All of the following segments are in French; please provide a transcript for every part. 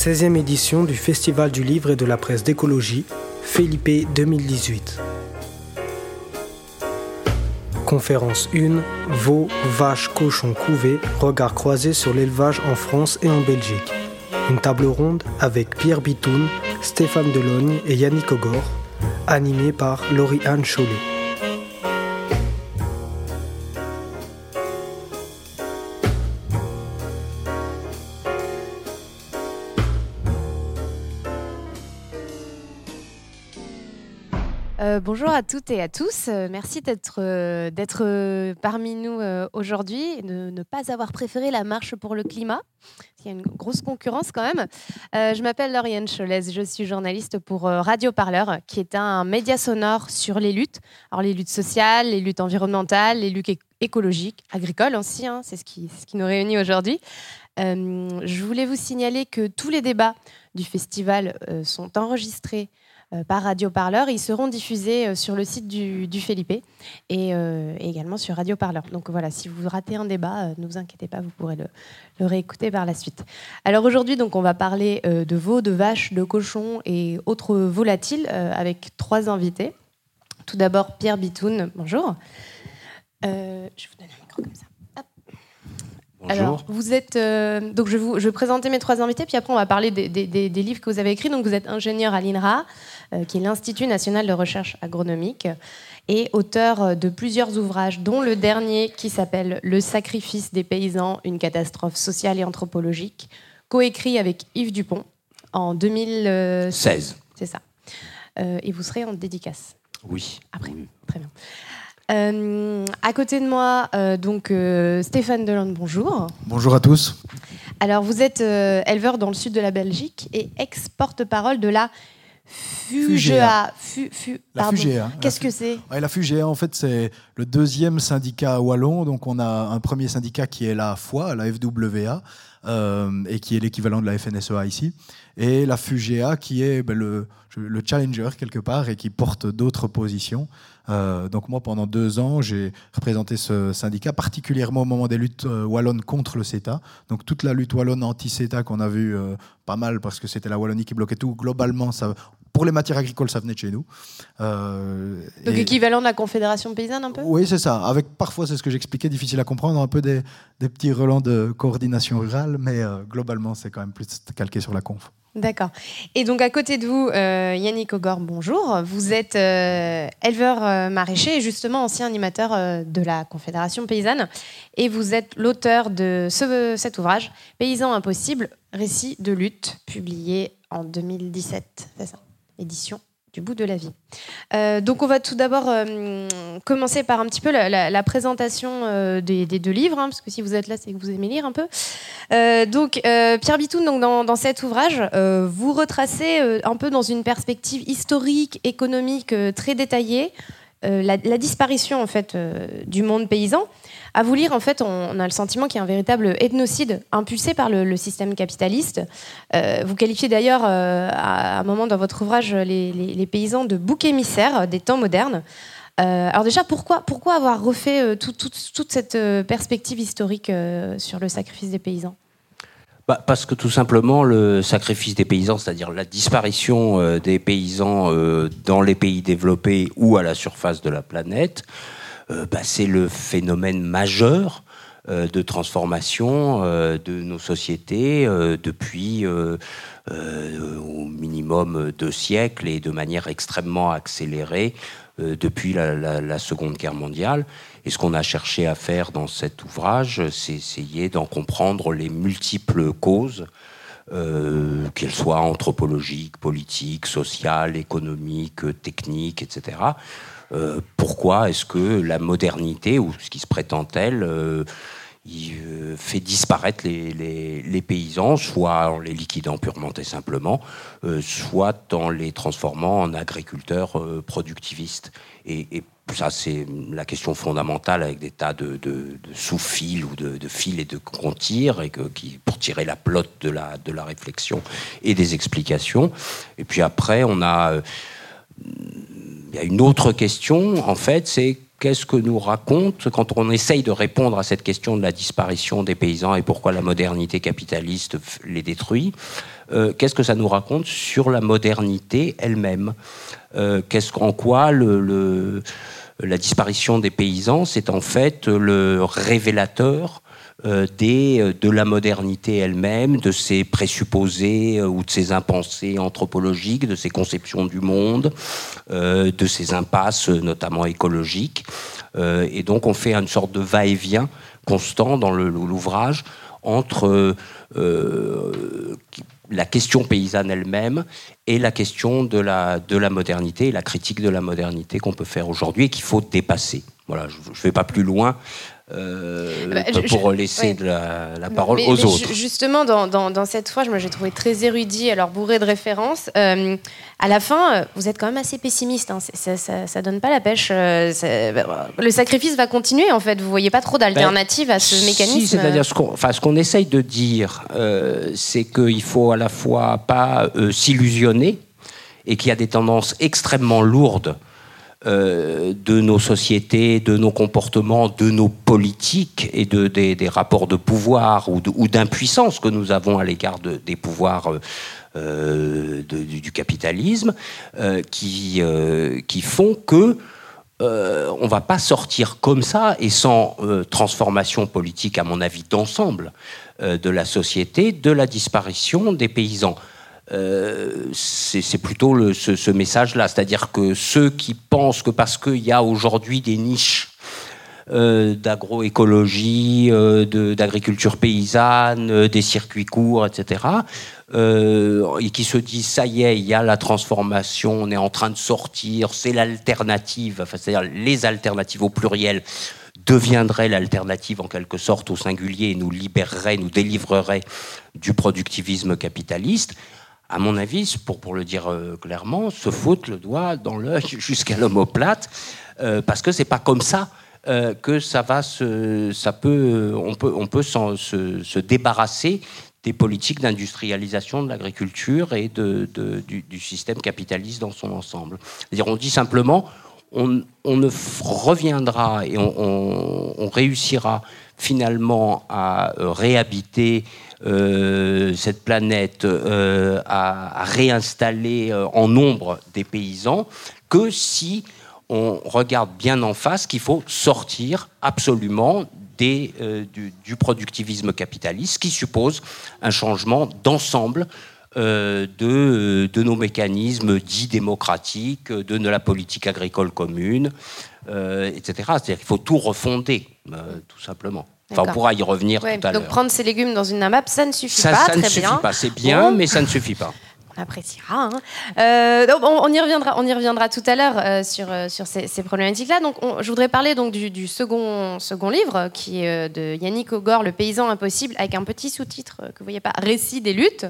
16e édition du Festival du livre et de la presse d'écologie, Felipe 2018. Conférence 1, veaux, vaches, cochons couvés, regard croisé sur l'élevage en France et en Belgique. Une table ronde avec Pierre Bitoun, Stéphane Delogne et Yannick Ogor, animée par Laurie-Anne Chollet. Bonjour à toutes et à tous. Euh, merci d'être euh, d'être parmi nous aujourd'hui et de ne pas avoir préféré la marche pour le climat. Il y a une grosse concurrence quand même. je m'appelle Lauriane Cholès, je suis journaliste pour Radio Parleur, qui est un média sonore sur les luttes. Alors les luttes sociales, les luttes environnementales, les luttes écologiques, agricoles aussi, hein, c'est ce qui, nous réunit aujourd'hui. je voulais vous signaler que tous les débats du festival sont enregistrés euh, par Radio Parleur. Ils seront diffusés euh, sur le site du, du Felipe euh, et, également sur Radio Parleur. Donc voilà, si vous ratez un débat, ne vous inquiétez pas, vous pourrez le, réécouter par la suite. Alors aujourd'hui, donc, on va parler de veaux, de vaches, de cochons et autres volatiles avec trois invités. Tout d'abord, Pierre Bitoun, bonjour. je vais vous donner un micro comme ça. Bonjour. Alors, vous êtes. donc, je vais, vous, je vais présenter mes trois invités, puis après, on va parler des, des livres que vous avez écrits. Donc, vous êtes ingénieur à l'INRA, euh, qui est l'Institut national de recherche agronomique, et auteur euh, de plusieurs ouvrages, dont le dernier qui s'appelle Le sacrifice des paysans, une catastrophe sociale et anthropologique, coécrit avec Yves Dupont en 2016. C'est ça. Euh, et vous serez en dédicace. Oui. Après. Très bien. à côté de moi, donc Stéphane Delande, bonjour. Bonjour à tous. Alors, vous êtes éleveur dans le sud de la Belgique et ex-porte-parole de la Fugea. la Fugea. Qu'est-ce que c'est? La Fugea, en fait, c'est le deuxième syndicat wallon. Donc, on a un premier syndicat qui est la FOI, la FWA, euh, et qui est l'équivalent de la FNSEA ici. Et la Fugea, qui est ben, le, le, challenger, quelque part, et qui porte d'autres positions. Euh, donc moi, pendant deux ans, j'ai représenté ce syndicat, particulièrement au moment des luttes euh, wallonnes contre le CETA. Donc toute la lutte wallonne anti-CETA qu'on a vu pas mal parce que c'était la Wallonie qui bloquait tout. Globalement, ça, pour les matières agricoles, ça venait de chez nous. Euh, Donc équivalent de la Confédération paysanne un peu Oui, c'est ça. Avec parfois, c'est ce que j'expliquais, difficile à comprendre, un peu des, petits relents de coordination rurale, mais euh, globalement, c'est quand même plus calqué sur la conf. D'accord. Et donc à côté de vous, euh, Yannick Ogor, bonjour. Vous êtes éleveur maraîcher et justement ancien animateur de la Confédération paysanne. Et vous êtes l'auteur de ce, cet ouvrage, Paysans impossibles, récit de lutte, publié en 2017. C'est ça? Édition du bout de la vie. Euh, donc on va tout d'abord euh, commencer par un petit peu la, présentation euh, des, deux livres, hein, parce que si vous êtes là, c'est que vous aimez lire un peu. donc Pierre Bitoun, donc, dans, cet ouvrage, vous retracez un peu dans une perspective historique, économique très détaillée, la, disparition en fait du monde paysan. À vous lire, en fait, on, a le sentiment qu'il y a un véritable ethnocide impulsé par le, système capitaliste. Euh, vous qualifiez d'ailleurs euh, à un moment dans votre ouvrage les, paysans de boucs émissaires des temps modernes. Euh, alors déjà, pourquoi, pourquoi avoir refait toute cette perspective historique sur le sacrifice des paysans? Bah, parce que tout simplement, le sacrifice des paysans, c'est-à-dire la disparition des paysans dans les pays développés ou à la surface de la planète, bah, c'est le phénomène majeur euh, de transformation euh, de nos sociétés depuis au minimum deux siècles et de manière extrêmement accélérée depuis la, Seconde Guerre mondiale. Et ce qu'on a cherché à faire dans cet ouvrage, c'est essayer d'en comprendre les multiples causes, qu'elles soient anthropologiques, politiques, sociales, économiques, techniques, etc., euh, pourquoi est-ce que la modernité, ou ce qui se prétend elle, euh, euh, fait disparaître les, paysans, soit en les liquidant purement et simplement, soit en les transformant en agriculteurs productivistes? Et, ça, c'est la question fondamentale avec des tas de, sous-fils ou de, fils et de qu'on tire, et qui, pour tirer la plotte de de la réflexion et des explications. Et puis après, on a il y a une autre question, en fait, c'est qu'est-ce que nous raconte quand on essaye de répondre à cette question de la disparition des paysans et pourquoi la modernité capitaliste les détruit qu'est-ce que ça nous raconte sur la modernité elle-même? Qu'est-ce qu'en quoi la disparition des paysans, c'est en fait le révélateur euh, des, euh, de la modernité elle-même, de ses présupposés euh, ou de ses impensés anthropologiques, de ses conceptions du monde, de ses impasses, notamment écologiques. et donc on fait une sorte de va-et-vient constant dans l'ouvrage entre la question paysanne elle-même et la question de la, de la modernité et la critique de la modernité qu'on peut faire aujourd'hui et qu'il faut dépasser. Voilà, je ne vais pas plus loin. Euh, bah, pour laisser la, parole aux autres. Justement, dans, dans, cette fois, moi j'ai trouvé très érudit, alors bourré de références. Euh, à la fin, euh, vous êtes quand même assez pessimiste. Hein. Ça, ça, donne pas la pêche. Bah, le sacrifice va continuer en fait. Vous voyez pas trop d'alternatives à ce mécanisme. c'est-à-dire ce qu'on, enfin, ce qu'on essaye de dire, c'est qu'il faut à la fois pas s'illusionner et qu'il y a des tendances extrêmement lourdes euh, de nos sociétés, de nos comportements, de nos politiques et de, des, rapports de pouvoir ou d'impuissance que nous avons à l'égard des pouvoirs euh, du, capitalisme, euh, qui, font que on va pas sortir comme ça et sans transformation politique, à mon avis, d'ensemble de la société, de la disparition des paysans. Euh, c'est plutôt ce, message-là. C'est-à-dire que ceux qui pensent que parce qu'il y a aujourd'hui des niches euh, d'agroécologie, euh, d'agriculture paysanne, des circuits courts, etc., et qui se disent ça y est, il y a la transformation, on est en train de sortir, c'est l'alternative, enfin, c'est-à-dire les alternatives au pluriel deviendraient l'alternative en quelque sorte au singulier et nous libéreraient, nous délivreraient du productivisme capitaliste à mon avis, pour, pour le dire euh, clairement, se foutent le doigt dans l'œil jusqu'à l'homoplate, euh, parce que c'est pas comme ça euh, que ça va se, ça peut, on peut, on peut se, se, débarrasser des politiques d'industrialisation de l'agriculture et de, du, du, système capitaliste dans son ensemble. C'est-à-dire, on dit simplement, on, ne reviendra et on, réussira finalement à réhabiter euh, cette planète euh, à, réinstaller euh, en nombre des paysans que si on regarde bien en face qu'il faut sortir absolument des, du, productivisme capitaliste, qui suppose un changement d'ensemble de, de, nos mécanismes dits démocratiques, de, de la politique agricole commune, etc. C'est-à-dire qu'il faut tout refonder, tout simplement. Enfin, on pourra y revenir tout à l'heure. Donc prendre ces légumes dans une NAMAP, ça ne suffit pas. Ça ne suffit pas. C'est bien, mais ça ne suffit pas. On appréciera. Hein. Euh, on, y reviendra, on y reviendra tout à l'heure euh, sur, euh, sur ces, problématiques-là. Donc, je voudrais parler donc du, second, second livre, qui est de Yannick Ogor, Le paysan impossible, avec un petit sous-titre que vous voyez pas, Récit des luttes.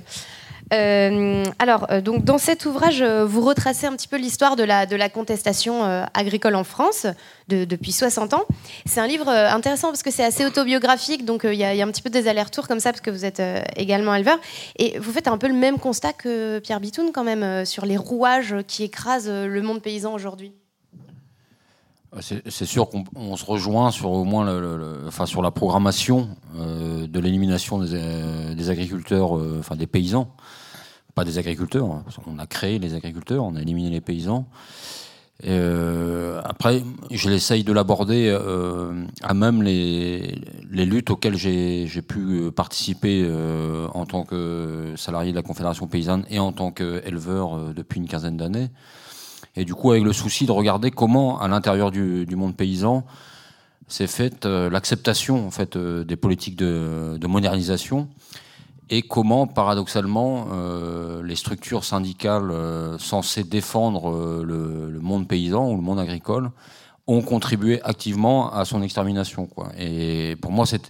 Euh, alors, euh, donc, dans cet ouvrage, euh, vous retracez un petit peu l'histoire de la, contestation agricole en France depuis 60 ans. C'est un livre intéressant parce que c'est assez autobiographique, donc il y, a un petit peu des allers-retours comme ça, parce que vous êtes également éleveur. Et vous faites un peu le même constat que Pierre Bitoun, quand même, sur les rouages qui écrasent le monde paysan aujourd'hui. C'est sûr qu'on se rejoint sur au moins enfin, sur la programmation de l'élimination des, agriculteurs, enfin des paysans pas des agriculteurs. Hein, on a créé les agriculteurs, on a éliminé les paysans. Euh, après, je l'essaye de l'aborder euh, à même les, luttes auxquelles j'ai pu participer euh, en tant que salarié de la Confédération paysanne et en tant qu'éleveur depuis une quinzaine d'années. Et du coup, avec le souci de regarder comment, à l'intérieur du, monde paysan, s'est faite l'acceptation en fait des politiques de, de modernisation et comment, paradoxalement, euh, les structures syndicales euh, censées défendre euh, le, monde paysan ou le monde agricole ont contribué activement à son extermination. Quoi. Et pour moi, c'est,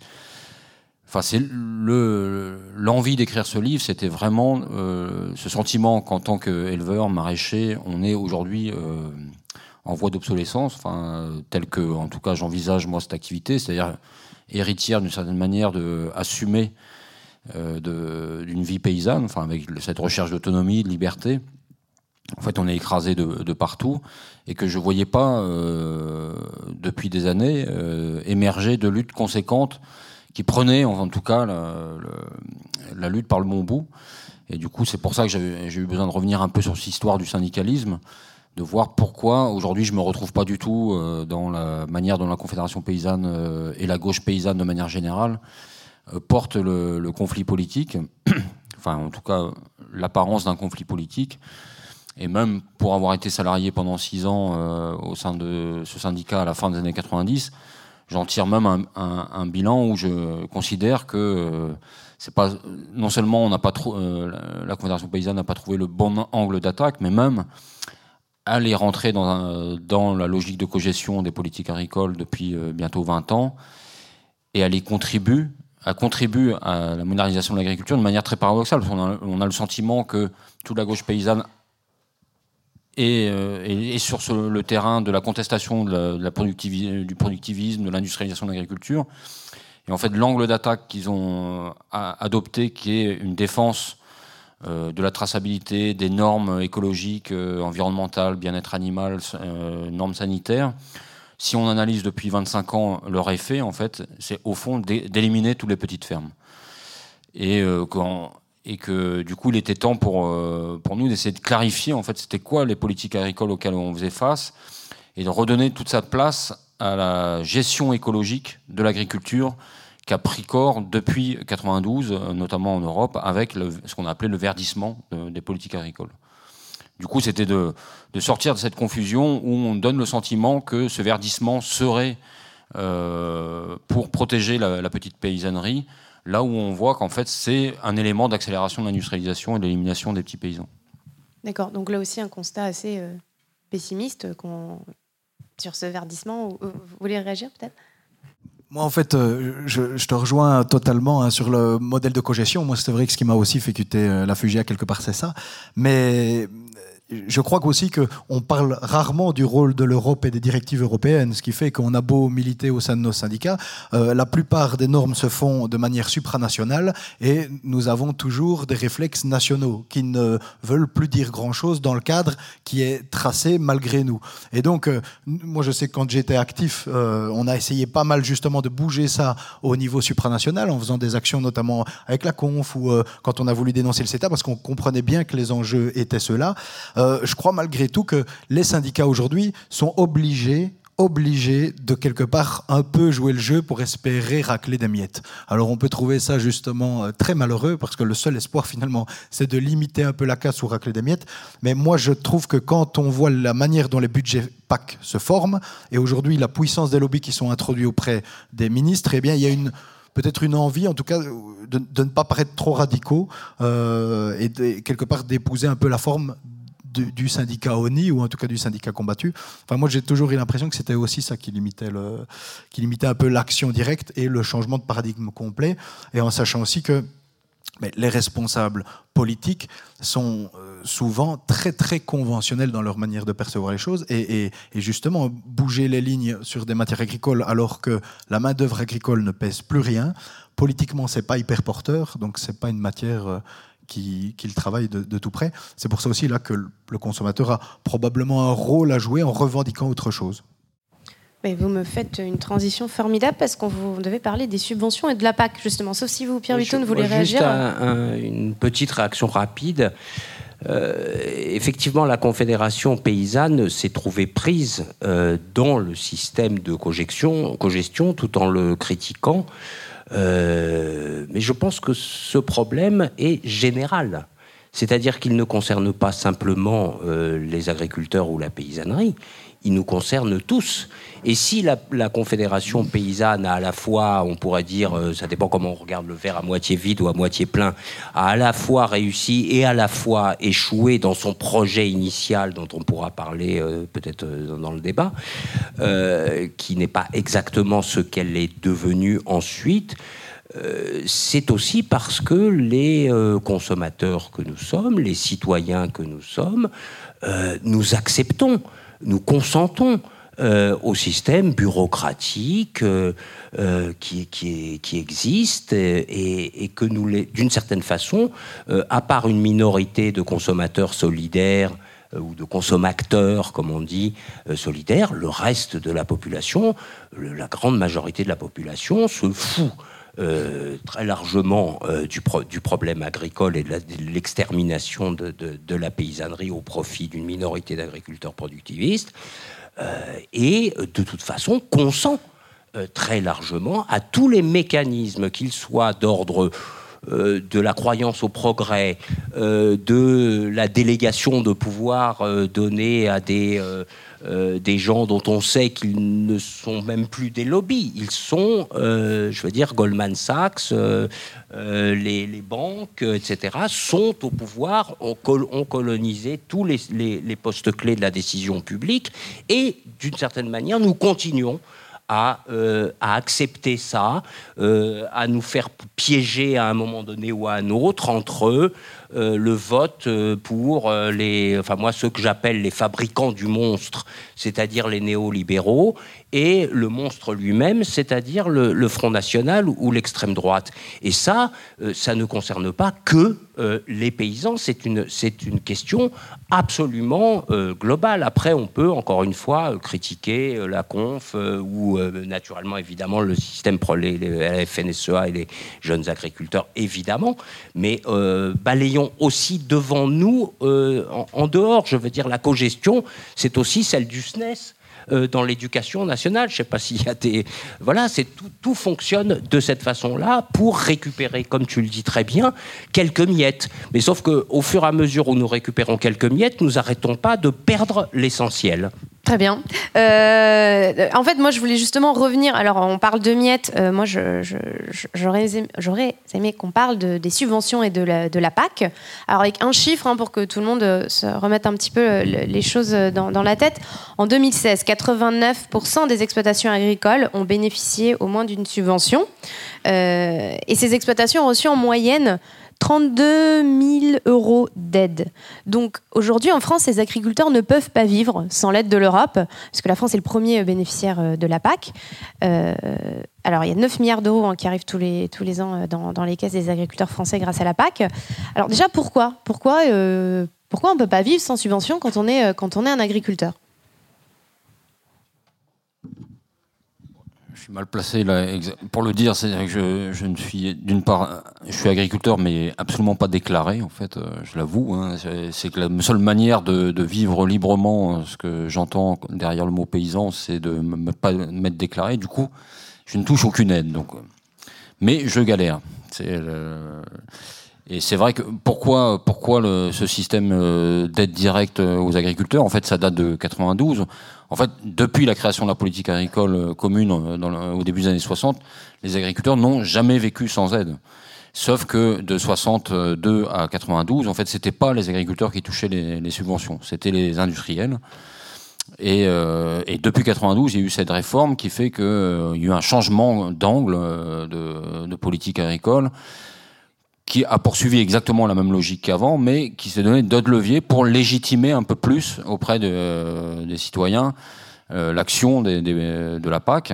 enfin, c'est le, l'envie d'écrire ce livre, c'était vraiment ce sentiment qu'en tant qu'éleveur, maraîcher, on est aujourd'hui en voie d'obsolescence, enfin, tel que, en tout cas, j'envisage moi cette activité, c'est-à-dire héritière d'une certaine manière de assumer euh, d'une vie paysanne, enfin avec cette recherche d'autonomie, de liberté. En fait, on est écrasé de, partout et que je ne voyais pas euh, depuis des années euh, émerger de luttes conséquentes qui prenaient, en tout cas, la, lutte par le bon bout. Et du coup, c'est pour ça que j'ai eu besoin de revenir un peu sur cette histoire du syndicalisme, de voir pourquoi aujourd'hui je me retrouve pas du tout euh, dans la manière dont la Confédération paysanne euh, et la gauche paysanne de manière générale euh, portent le, conflit politique, enfin en tout cas l'apparence d'un conflit politique. Et même pour avoir été salarié pendant six ans au sein de ce syndicat à la fin des années 90, j'en tire même un, bilan où je considère que c'est pas non seulement on pas la Confédération paysanne n'a pas trouvé le bon angle d'attaque, mais même aller rentrer dans, dans la logique de cogestion des politiques agricoles depuis euh, bientôt 20 ans et elle y contribue, contribue à la modernisation de l'agriculture de manière très paradoxale. Parce on, a, le sentiment que toute la gauche paysanne est, euh, sur le terrain de la contestation du productivisme, de l'industrialisation de l'agriculture. Et en fait, l'angle d'attaque qu'ils ont euh, adopté, qui est une défense euh, de la traçabilité, des normes écologiques, environnementales, bien-être animal, normes sanitaires. Si on analyse depuis 25 ans leur effet, en fait, c'est au fond d'éliminer toutes les petites fermes. Et, et que du coup, il était temps pour, pour nous d'essayer de clarifier, en fait, c'était quoi les politiques agricoles auxquelles on faisait face et de redonner toute sa place à la gestion écologique de l'agriculture qui a pris corps depuis 92, euh, notamment en Europe, avec ce qu'on a appelé le verdissement des politiques agricoles. Du coup, c'était de, sortir de cette confusion où on donne le sentiment que ce verdissement serait euh, pour protéger la, petite paysannerie, là où on voit qu'en fait c'est un élément d'accélération de l'industrialisation et de l'élimination des petits paysans. D'accord, donc là aussi un constat assez euh, pessimiste sur ce verdissement. Vous voulez réagir peut-être? Moi, en fait, euh, je, je te rejoins totalement hein, sur le modèle de cogestion. Moi, c'est vrai que ce qui m'a aussi fait quitter euh, la Fugia quelque part, c'est ça. Mais je crois aussi qu'on parle rarement du rôle de l'Europe et des directives européennes, ce qui fait qu'on a beau militer au sein de nos syndicats, euh, la plupart des normes se font de manière supranationale et nous avons toujours des réflexes nationaux qui ne veulent plus dire grand-chose dans le cadre qui est tracé malgré nous. Et donc, euh, moi je sais que quand j'étais actif, euh, on a essayé pas mal justement de bouger ça au niveau supranational en faisant des actions notamment avec la conf ou quand on a voulu dénoncer le CETA parce qu'on comprenait bien que les enjeux étaient ceux-là. Euh, je crois malgré tout que les syndicats aujourd'hui sont obligés obligés de quelque part un peu jouer le jeu pour espérer racler des miettes. Alors on peut trouver ça justement euh, très malheureux parce que le seul espoir finalement c'est de limiter un peu la casse ou racler des miettes. Mais moi je trouve que quand on voit la manière dont les budgets PAC se forment et aujourd'hui la puissance des lobbies qui sont introduits auprès des ministres, eh bien il y a une peut-être une envie, en tout cas, de, ne pas paraître trop radicaux euh, et quelque part d'épouser un peu la forme du, syndicat ONI, ou en tout cas du syndicat combattu. Enfin, moi, j'ai toujours eu l'impression que c'était aussi ça qui limitait, qui limitait un peu l'action directe et le changement de paradigme complet, et en sachant aussi que les responsables politiques sont euh, souvent très très conventionnels dans leur manière de percevoir les choses et, et, justement bouger les lignes sur des matières agricoles alors que la main d'œuvre agricole ne pèse plus rien. Politiquement, c'est pas hyper porteur, donc c'est pas une matière euh, qu'il travaille de, tout près. C'est pour ça aussi là que le consommateur a probablement un rôle à jouer en revendiquant autre chose. Mais vous me faites une transition formidable parce qu'on vous devait parler des subventions et de la PAC, justement. Sauf si vous, Pierre Vitton, voulez réagir. Juste une petite réaction rapide. Euh, effectivement, la Confédération paysanne s'est trouvée prise euh, dans le système de cogestion, cogestion tout en le critiquant. Euh, mais je pense que ce problème est général. C'est-à-dire qu'il ne concerne pas simplement euh, les agriculteurs ou la paysannerie, il nous concerne tous. Et si la, Confédération paysanne a à la fois, on pourrait dire, euh, ça dépend comment on regarde le verre à moitié vide ou à moitié plein, a à la fois réussi et à la fois échoué dans son projet initial, dont on pourra parler euh, peut-être euh, dans le débat, qui n'est pas exactement ce qu'elle est devenue ensuite, c'est aussi parce que les consommateurs que nous sommes, les citoyens que nous sommes, nous acceptons, nous consentons euh, au système bureaucratique euh, euh, qui, existe et, et que nous, d'une certaine façon, à part une minorité de consommateurs solidaires, ou de consommateurs, comme on dit, solidaires, le reste de la population, la grande majorité de la population se fout très largement du, du, problème agricole et de l'extermination de, la paysannerie au profit d'une minorité d'agriculteurs productivistes, et de toute façon consent très largement à tous les mécanismes, qu'ils soient d'ordre euh, de la croyance au progrès, euh, de la délégation de pouvoir euh, donné à des, des gens dont on sait qu'ils ne sont même plus des lobbies. Ils sont, je veux dire, Goldman Sachs, les, banques, etc., sont au pouvoir, ont, colonisé tous les, postes clés de la décision publique et, d'une certaine manière, nous continuons euh, à, accepter ça, euh, à nous faire piéger à un moment donné ou à un autre entre eux, euh, le vote pour les, enfin moi ceux que j'appelle les fabricants du monstre, c'est-à-dire les néolibéraux, et le monstre lui-même, c'est-à-dire le, Front National ou, l'extrême droite. Et ça, euh, ça ne concerne pas que euh, les paysans, c'est une, c'est une question absolument euh, globale. Après, on peut, encore une fois, critiquer la conf ou naturellement, évidemment, le système, les, les, FNSEA et les jeunes agriculteurs, évidemment, mais balayons aussi devant nous, en, en, dehors, je veux dire, la cogestion, c'est aussi celle du SNES. Euh, dans l'éducation nationale. Je ne sais pas s'il y a des... Voilà, tout fonctionne de cette façon-là pour récupérer, comme tu le dis très bien, quelques miettes. Mais sauf qu'au fur et à mesure où nous récupérons quelques miettes, nous n'arrêtons pas de perdre l'essentiel. Très bien. Euh, en fait, moi, je voulais justement revenir. Alors, on parle de miettes. Euh, moi, j'aurais aimé, qu'on parle des subventions et de la, PAC. Alors, avec un chiffre, hein, pour que tout le monde euh, se remette un petit peu les choses dans la tête. En 2016, 89% des exploitations agricoles ont bénéficié au moins d'une subvention. et ces exploitations ont reçu en moyenne 32 000 euros d'aide. Donc aujourd'hui en France, les agriculteurs ne peuvent pas vivre sans l'aide de l'Europe, parce que la France est le premier bénéficiaire euh, de la PAC. Euh, alors il y a 9 milliards d'euros hein, qui arrivent tous les, ans euh, dans, les caisses des agriculteurs français grâce à la PAC. Alors déjà pourquoi? Pourquoi, on ne peut pas vivre sans subvention quand on est un agriculteur? Mal placé là pour le dire. C'est que je, ne suis d'une part, je suis agriculteur, mais absolument pas déclaré. En fait, euh, je l'avoue. Hein. c'est que la seule manière de, vivre librement, ce que j'entends derrière le mot paysan, c'est de ne pas m'être déclaré. Du coup, je ne touche aucune aide. Donc, euh, mais je galère. C'est et c'est vrai que pourquoi, pourquoi le, ce système d'aide directe aux agriculteurs? En fait, ça date de 92. En fait, depuis la création de la politique agricole euh, commune euh, au début des années 60, les agriculteurs n'ont jamais vécu sans aide. Sauf que de 62 à 92, en fait, c'était pas les agriculteurs qui touchaient les, subventions, c'était les industriels. Et, euh, et, depuis 92, il y a eu cette réforme qui fait qu'il y a eu un changement d'angle de, de, politique agricole qui a poursuivi exactement la même logique qu'avant, mais qui s'est donné d'autres leviers pour légitimer un peu plus auprès de, des citoyens euh, l'action de la PAC.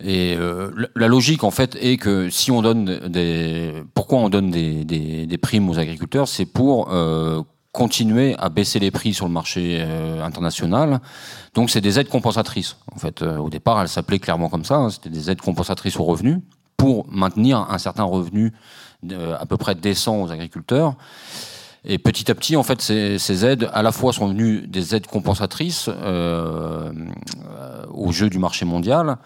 Et euh, la logique, en fait, est que si on donne des, pourquoi on donne des, des, des primes aux agriculteurs, c'est pour euh, continuer à baisser les prix sur le marché international. Donc, c'est des aides compensatrices. En fait, au départ, elles s'appelaient clairement comme ça. Hein, C'était des aides compensatrices aux revenus pour maintenir un certain revenu à peu près décent aux agriculteurs. Et petit à petit, en fait, ces, aides, à la fois, sont venues des aides compensatrices euh, au jeu du marché mondial,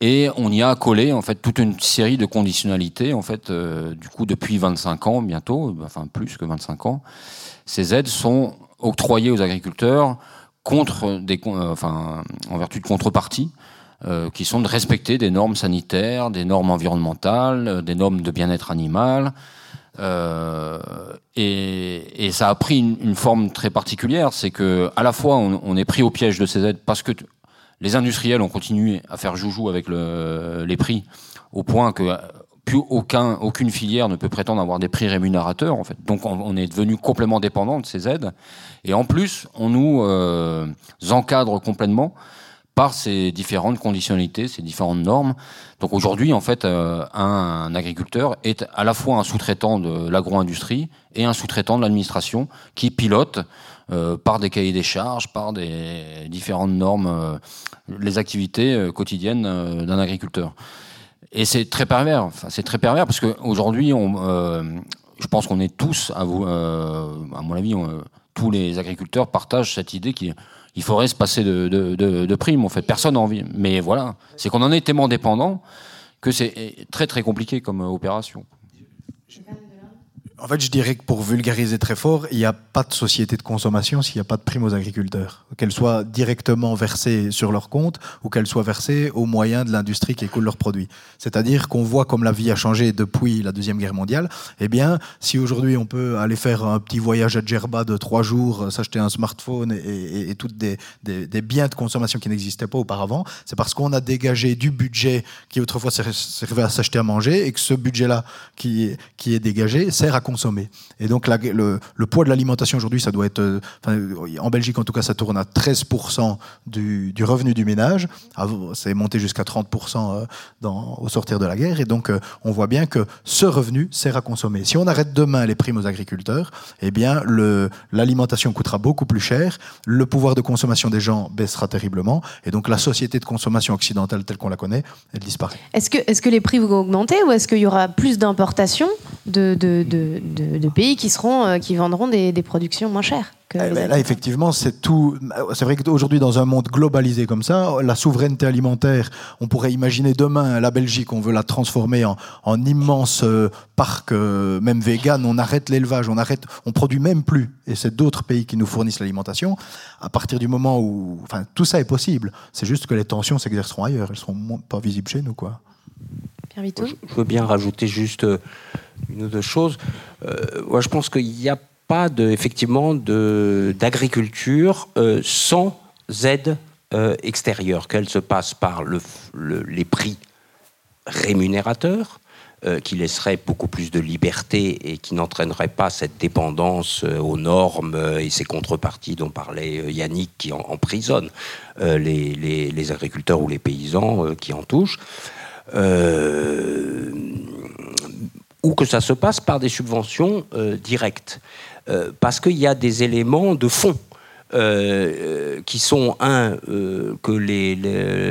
et on y a collé en fait toute une série de conditionnalités. En fait, euh, du coup, depuis 25 ans bientôt, enfin plus que 25 ans, ces aides sont octroyées aux agriculteurs contre des, enfin, en vertu de contreparties euh, qui sont de respecter des normes sanitaires, des normes environnementales, euh, des normes de bien-être animal. Euh, et, ça a pris une, forme très particulière, c'est que à la fois on, est pris au piège de ces aides parce que les industriels ont continué à faire joujou avec le, les prix au point que plus aucun, aucune filière ne peut prétendre avoir des prix rémunérateurs en fait. Donc on, est devenu complètement dépendant de ces aides. Et en plus, on nous encadre complètement par ces différentes conditionnalités, ces différentes normes. Donc aujourd'hui, en fait, euh, un, agriculteur est à la fois un sous-traitant de l'agro-industrie et un sous-traitant de l'administration qui pilote euh, par des cahiers des charges, par des différentes normes, euh, les activités quotidiennes d'un agriculteur. Et c'est très pervers. Enfin, c'est très pervers parce qu'aujourd'hui, je pense qu'on est tous, à, mon avis, tous les agriculteurs partagent cette idée qu'il il faudrait se passer de, primes. En fait, personne n'a envie. Mais voilà, c'est qu'on en est tellement dépendant que c'est très très compliqué comme opération. En fait, je dirais que pour vulgariser très fort, il n'y a pas de société de consommation s'il n'y a pas de prime aux agriculteurs. Qu'elles soient directement versées sur leur compte ou qu'elles soient versées au moyen de l'industrie qui écoule leurs produits. C'est-à-dire qu'on voit comme la vie a changé depuis la Deuxième Guerre mondiale. Eh bien, si aujourd'hui on peut aller faire un petit voyage à Djerba de trois jours, s'acheter un smartphone et, et, toutes des, biens de consommation qui n'existaient pas auparavant, c'est parce qu'on a dégagé du budget qui autrefois servait à s'acheter à manger et que ce budget-là qui, qui est dégagé sert à consommer. Et donc le, poids de l'alimentation aujourd'hui, ça doit être, euh, en Belgique en tout cas, ça tourne à 13% du, revenu du ménage. C'est monté jusqu'à 30% euh, au sortir de la guerre. Et donc euh, on voit bien que ce revenu sert à consommer. Si on arrête demain les primes aux agriculteurs, eh bien l'alimentation coûtera beaucoup plus cher, le pouvoir de consommation des gens baissera terriblement, et donc la société de consommation occidentale telle qu'on la connaît, elle disparaît. Est-ce que, les prix vont augmenter ou est-ce qu'il y aura plus d'importations de, de, pays qui, seront, euh, qui vendront des, des productions moins chères. Que eh ben là, effectivement, c'est tout. C'est vrai qu'aujourd'hui, dans un monde globalisé comme ça, la souveraineté alimentaire, on pourrait imaginer demain la Belgique, on veut la transformer en, en immense euh, parc, euh, même vegan. On arrête l'élevage, on arrête, on produit même plus. Et c'est d'autres pays qui nous fournissent l'alimentation. À partir du moment où, enfin, tout ça est possible. C'est juste que les tensions s'exerceront ailleurs. Elles seront pas visibles chez nous, quoi. Pierre Je veux bien rajouter juste une ou deux choses. Euh, moi, je pense qu'il n'y a pas de, d'agriculture euh, sans aide euh, extérieure, qu'elle se passe par le, les prix rémunérateurs, qui laisseraient beaucoup plus de liberté et qui n'entraîneraient pas cette dépendance aux normes et ces contreparties dont parlait Yannick qui emprisonnent les, les, les, agriculteurs ou les paysans qui en touchent. Ou que ça se passe par des subventions euh, directes. Euh, parce qu'il y a des éléments de fond. Euh, qui sont un que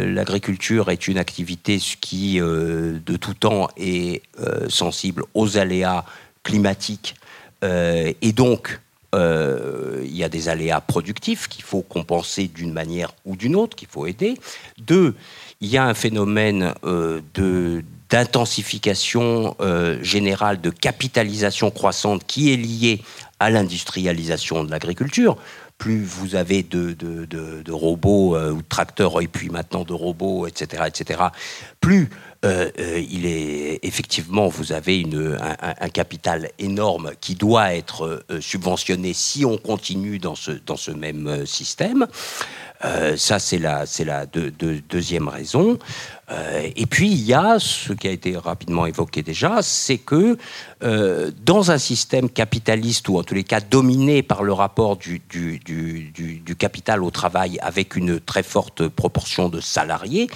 l'agriculture est une activité qui de tout temps est sensible aux aléas climatiques et donc il y a des aléas productifs qu'il faut compenser d'une manière ou d'une autre, qu'il faut aider. Deux, il y a un phénomène de d'intensification euh, générale, de capitalisation croissante qui est liée à l'industrialisation de l'agriculture. Plus vous avez de, de, robots euh, ou de tracteurs et puis maintenant de robots, etc., etc., plus euh, il est effectivement vous avez une, un, capital énorme qui doit être subventionné si on continue dans ce, dans ce même système. Ça, c'est la, deuxième raison. Euh, et puis il y a ce qui a été rapidement évoqué déjà, c'est que euh, dans un système capitaliste ou en tous les cas dominé par le rapport du, du, capital au travail avec une très forte proportion de salariés,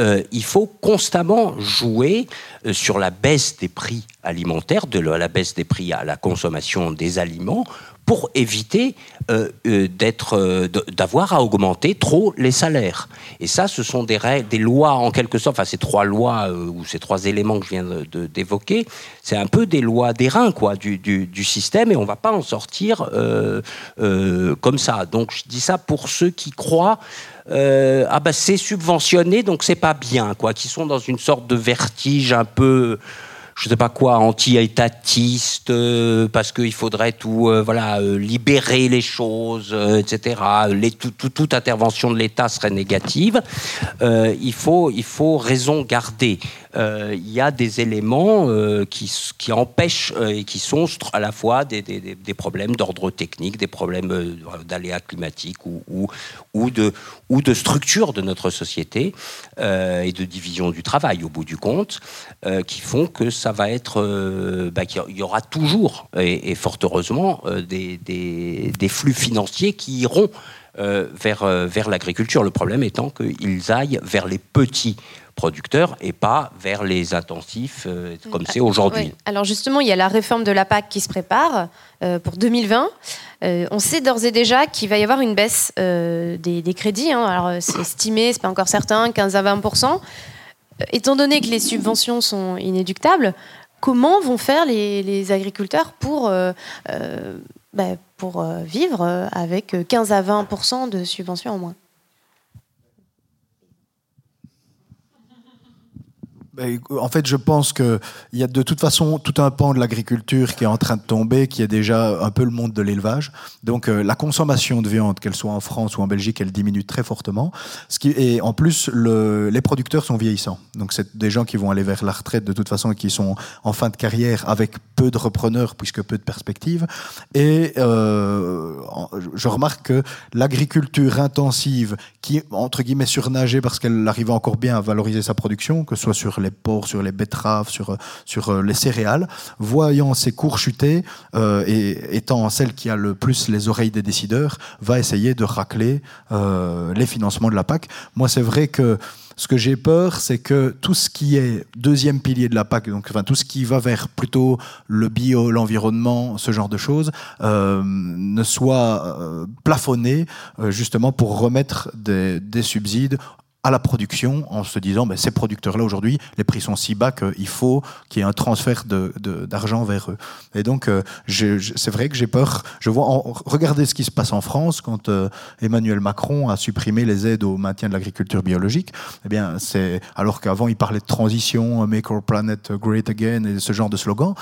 euh, il faut constamment jouer sur la baisse des prix alimentaires, de la baisse des prix à la consommation des aliments pour éviter euh, euh, euh, d'avoir à augmenter trop les salaires. Et ça, ce sont des règles, des lois en quelque sorte. Enfin, ces trois lois ou ces trois éléments que je viens d'évoquer, c'est un peu des lois d'airain quoi du, système, et on va pas en sortir comme ça. Donc, je dis ça pour ceux qui croient. ah bah c'est subventionné donc c'est pas bien quoi qui sont dans une sorte de vertige un peu je sais pas quoi, anti-étatiste, euh, parce qu'il faudrait tout, euh, voilà, euh, libérer les choses, etc. Les, toute intervention de l'État serait négative. il faut, il faut raison garder. Il y a des éléments qui, qui, empêchent et qui sont à la fois des, problèmes d'ordre technique, des problèmes d'aléas climatiques ou, de, structure de notre société et de division du travail au bout du compte, qui font que ça va être, euh, bah, qu'il y aura toujours, et, fort heureusement, euh, des, flux financiers qui iront euh, vers l'agriculture. Le problème étant qu'ils aillent vers les petits producteurs et pas vers les intensifs comme c'est aujourd'hui. Alors justement, il y a la réforme de la PAC qui se prépare pour 2020. on sait d'ores et déjà qu'il va y avoir une baisse des, des, crédits. Hein. Alors c'est estimé, c'est pas encore certain, 15 à 20 étant donné que les subventions sont inéductables, comment vont faire les, agriculteurs pour, bah, pour vivre avec 15 à 20 de subventions en moins? En fait, je pense qu'il y a de toute façon tout un pan de l'agriculture qui est en train de tomber, qui est déjà un peu le monde de l'élevage. Donc euh, la consommation de viande, qu'elle soit en France ou en Belgique, elle diminue très fortement. Et en plus, le, les producteurs sont vieillissants. Donc c'est des gens qui vont aller vers la retraite de toute façon et qui sont en fin de carrière avec peu de repreneurs puisque peu de perspectives. Et euh, je remarque que l'agriculture intensive, qui entre guillemets surnagée parce qu'elle arrive encore bien à valoriser sa production, que ce soit sur les les porcs, sur les betteraves, sur, sur euh, les céréales, voyant ses cours chuter euh, et étant celle qui a le plus les oreilles des décideurs, va essayer de racler euh, les financements de la PAC. Moi, c'est vrai que ce que j'ai peur, c'est que tout ce qui est deuxième pilier de la PAC, donc enfin tout ce qui va vers plutôt le bio, l'environnement, ce genre de choses, ne soit plafonné justement pour remettre des, des subsides à la production en se disant ben, ces producteurs-là aujourd'hui, les prix sont si bas qu'il faut qu'il y ait un transfert d'argent vers eux. Et donc, euh, c'est vrai que j'ai peur. Je vois, regardez ce qui se passe en France quand euh, Emmanuel Macron a supprimé les aides au maintien de l'agriculture biologique. Eh bien, c'est alors qu'avant il parlait de transition, make our planet great again et ce genre de slogan.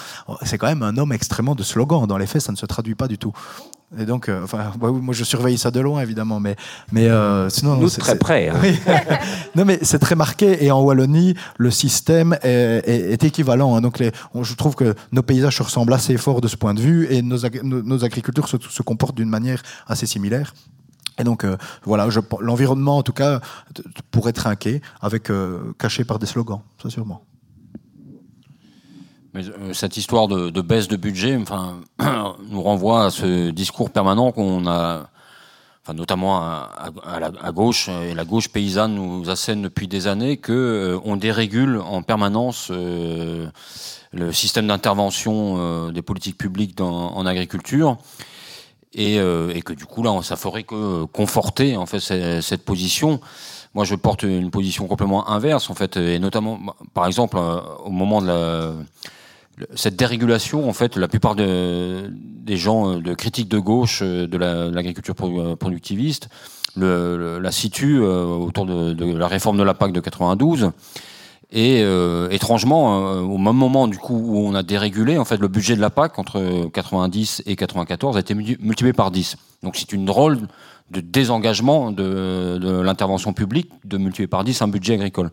C'est quand même un homme extrêmement de slogan. Dans les faits, ça ne se traduit pas du tout. Et donc, euh, enfin, moi je surveille ça de loin évidemment, mais mais euh, sinon nous très près. Hein. non mais c'est très marqué et en Wallonie le système est, équivalent. Hein. donc les, je trouve que nos paysages se ressemblent assez fort de ce point de vue et nos, nos, agricultures se, se comportent d'une manière assez similaire. Et donc euh, voilà, l'environnement en tout cas pourrait trinquer avec caché par des slogans, ça sûrement. Euh, cette histoire de, baisse de budget enfin, nous renvoie à ce discours permanent qu'on a, enfin, notamment à, gauche, et la gauche paysanne nous assène depuis des années qu'on euh, dérégule en permanence euh, le système d'intervention des politiques publiques en agriculture. Et, que du coup là ça ferait que conforter en fait cette, position moi je porte une position complètement inverse en fait et notamment par exemple au moment de la cette dérégulation, en fait, la plupart des gens euh, de critiques de gauche euh, de l'agriculture euh, productiviste la situent autour de, la réforme de la PAC de 92. Et étrangement, au même moment du coup où on a dérégulé, en fait, le budget de la PAC entre 90 et 94 a été multiplié par 10. Donc c'est une drôle de désengagement de, de l'intervention publique de multiplier par 10 un budget agricole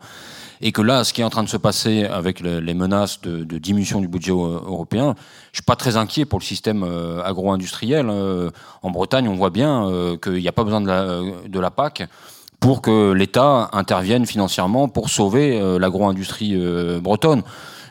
et que là, ce qui est en train de se passer avec les menaces de, diminution du budget européen, je suis pas très inquiet pour le système euh, agro-industriel. Euh, en Bretagne, on voit bien euh, qu'il n'y a pas besoin de la, PAC pour que l'État intervienne financièrement pour sauver l'agro-industrie bretonne.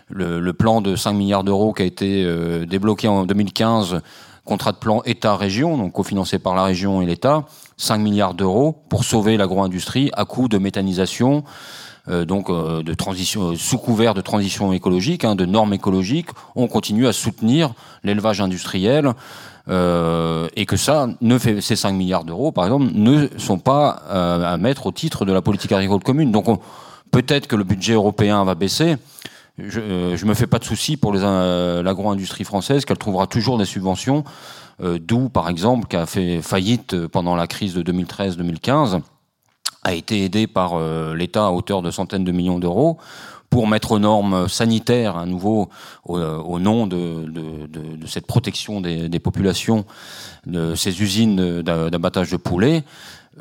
Le, plan de 5 milliards d'euros qui a été débloqué en 2015, contrat de plan État-région, donc cofinancé par la région et l'État, 5 milliards d'euros pour sauver l'agro-industrie à coût de méthanisation, euh, donc euh, de transition sous couvert de transition écologique, hein, de normes écologiques, on continue à soutenir l'élevage industriel. Euh, et que ça, ne fait, ces 5 milliards d'euros, par exemple, ne sont pas à mettre au titre de la politique agricole commune. Donc peut-être que le budget européen va baisser. Je ne me fais pas de soucis pour l'agro-industrie française, qu'elle trouvera toujours des subventions, d'où, par exemple, qui a fait faillite pendant la crise de 2013-2015 a été aidé par euh, l'État à hauteur de centaines de millions d'euros pour mettre aux normes sanitaires à nouveau au, nom de, de, cette protection des, des, populations de ces usines d'abattage de poulets.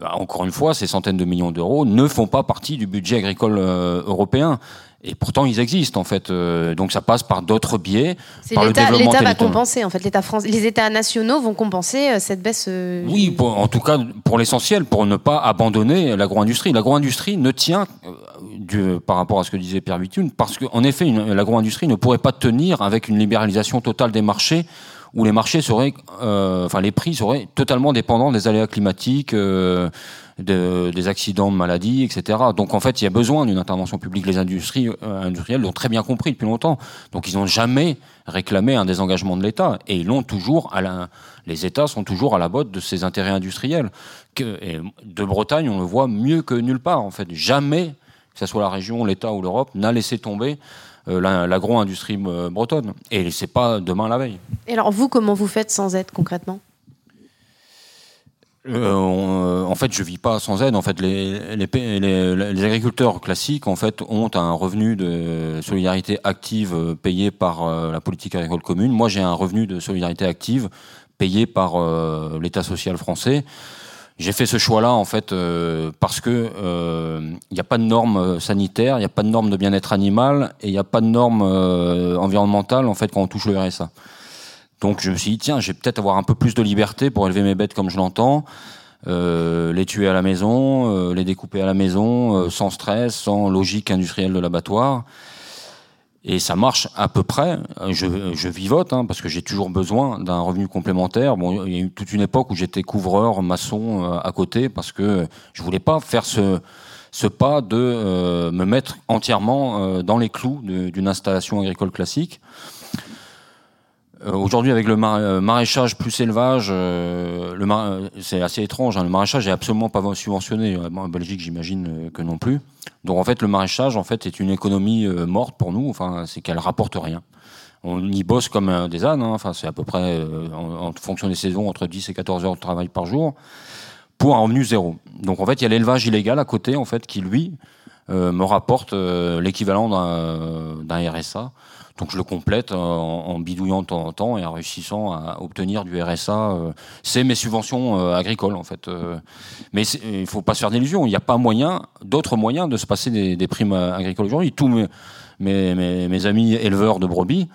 Encore une fois, ces centaines de millions d'euros ne font pas partie du budget agricole euh, européen. Et pourtant, ils existent en fait. Euh, donc, ça passe par d'autres biais. L'État va compenser en fait. L'État France, les États nationaux vont compenser euh, cette baisse. Euh, oui, en tout cas pour l'essentiel, pour ne pas abandonner l'agro-industrie. L'agro-industrie ne tient du, par rapport à ce que disait Pierre Vitune, parce qu'en effet, l'agro-industrie ne pourrait pas tenir avec une libéralisation totale des marchés où les marchés seraient, enfin les prix seraient totalement dépendants des aléas climatiques, de, des accidents de maladies, etc. Donc en fait, il y a besoin d'une intervention publique. Les industries euh, industrielles l'ont très bien compris depuis longtemps. Donc ils n'ont jamais réclamé un désengagement de l'État et ils l'ont toujours à la, les États sont toujours à la botte de ces intérêts industriels. De Bretagne, on le voit mieux que nulle part en fait. Jamais que ce soit la région, l'État ou l'Europe, n'a laissé tomber l'agro-industrie bretonne. Et c'est pas demain la veille. Et alors vous, comment vous faites sans aide concrètement? Euh, en fait, je vis pas sans aide. En fait, les, les, agriculteurs classiques en fait ont un revenu de solidarité active euh, payé par euh, la politique agricole commune. Moi, j'ai un revenu de solidarité active payé par l'État social français. J'ai fait ce choix-là en fait parce que il n'y a pas de normes sanitaires, il n'y a pas de normes de bien-être animal et il n'y a pas de normes environnementales en fait quand on touche le RSA. Donc je me suis dit, tiens, je vais peut-être avoir un peu plus de liberté pour élever mes bêtes comme je l'entends, euh, les tuer à la maison, euh, les découper à la maison, euh, sans stress, sans logique industrielle de l'abattoir. Et ça marche à peu près. Je, je vivote, hein, parce que j'ai toujours besoin d'un revenu complémentaire. Bon, il y a eu toute une époque où j'étais couvreur, maçon à côté, parce que je voulais pas faire ce, ce pas de me mettre entièrement dans les clous d'une installation agricole classique. Euh, aujourd'hui, avec le euh, maraîchage plus élevage, euh, c'est assez étrange. Hein. le maraîchage est absolument pas subventionné. En Belgique, j'imagine que non plus. Donc en fait, le maraîchage, en fait, est une économie morte pour nous. Enfin, c'est qu'elle rapporte rien. On y bosse comme des ânes. Hein. Enfin, c'est à peu près, en, fonction des saisons, entre 10 et 14 heures de travail par jour pour un revenu zéro. Donc en fait, il y a l'élevage illégal à côté, en fait, qui lui me rapporte l'équivalent d'un RSA. Donc je le complète en, bidouillant de temps en temps et en réussissant à obtenir du RSA. Euh, c'est mes subventions euh, agricoles en fait. Euh. mais il ne faut pas se faire d'illusions. Il n'y a pas moyen, d'autres moyens de se passer des, primes agricoles aujourd'hui. Tous mes, amis éleveurs de brebis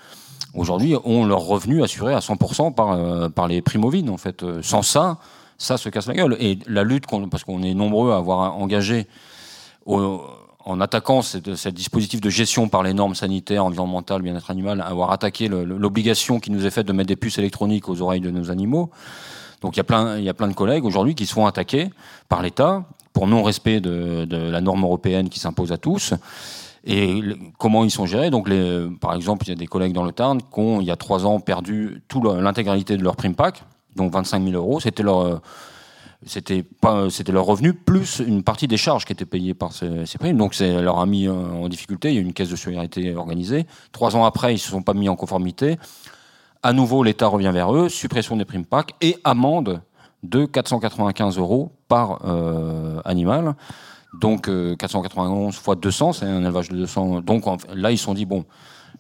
aujourd'hui ont leur revenu assuré à 100% par, par les primovines en fait. Sans ça, ça se casse la gueule. Et la lutte, parce qu'on est nombreux à avoir engagé au, en attaquant ce dispositif de gestion par les normes sanitaires, environnementales, bien-être animal, avoir attaqué l'obligation qui nous est faite de mettre des puces électroniques aux oreilles de nos animaux. Donc il y a plein, de collègues aujourd'hui qui se font attaquer par l'État pour non-respect de, la norme européenne qui s'impose à tous. Et comment ils sont gérés? Donc, par exemple, il y a des collègues dans le Tarn qui ont, il y a trois ans, perdu l'intégralité de leur prime pack, donc 25 000 euros. C'était leur c'était leur revenu plus une partie des charges qui étaient payées par ces, primes. Donc c'est leur a mis en difficulté. Il y a une caisse de solidarité organisée. Trois ans après ils se sont pas mis en conformité. À nouveau l'État revient vers eux. Suppression des primes PAC et amende de 495 euros par euh, animal. Donc 491 euh, fois 200 c'est un élevage de 200 donc là ils se sont dit bon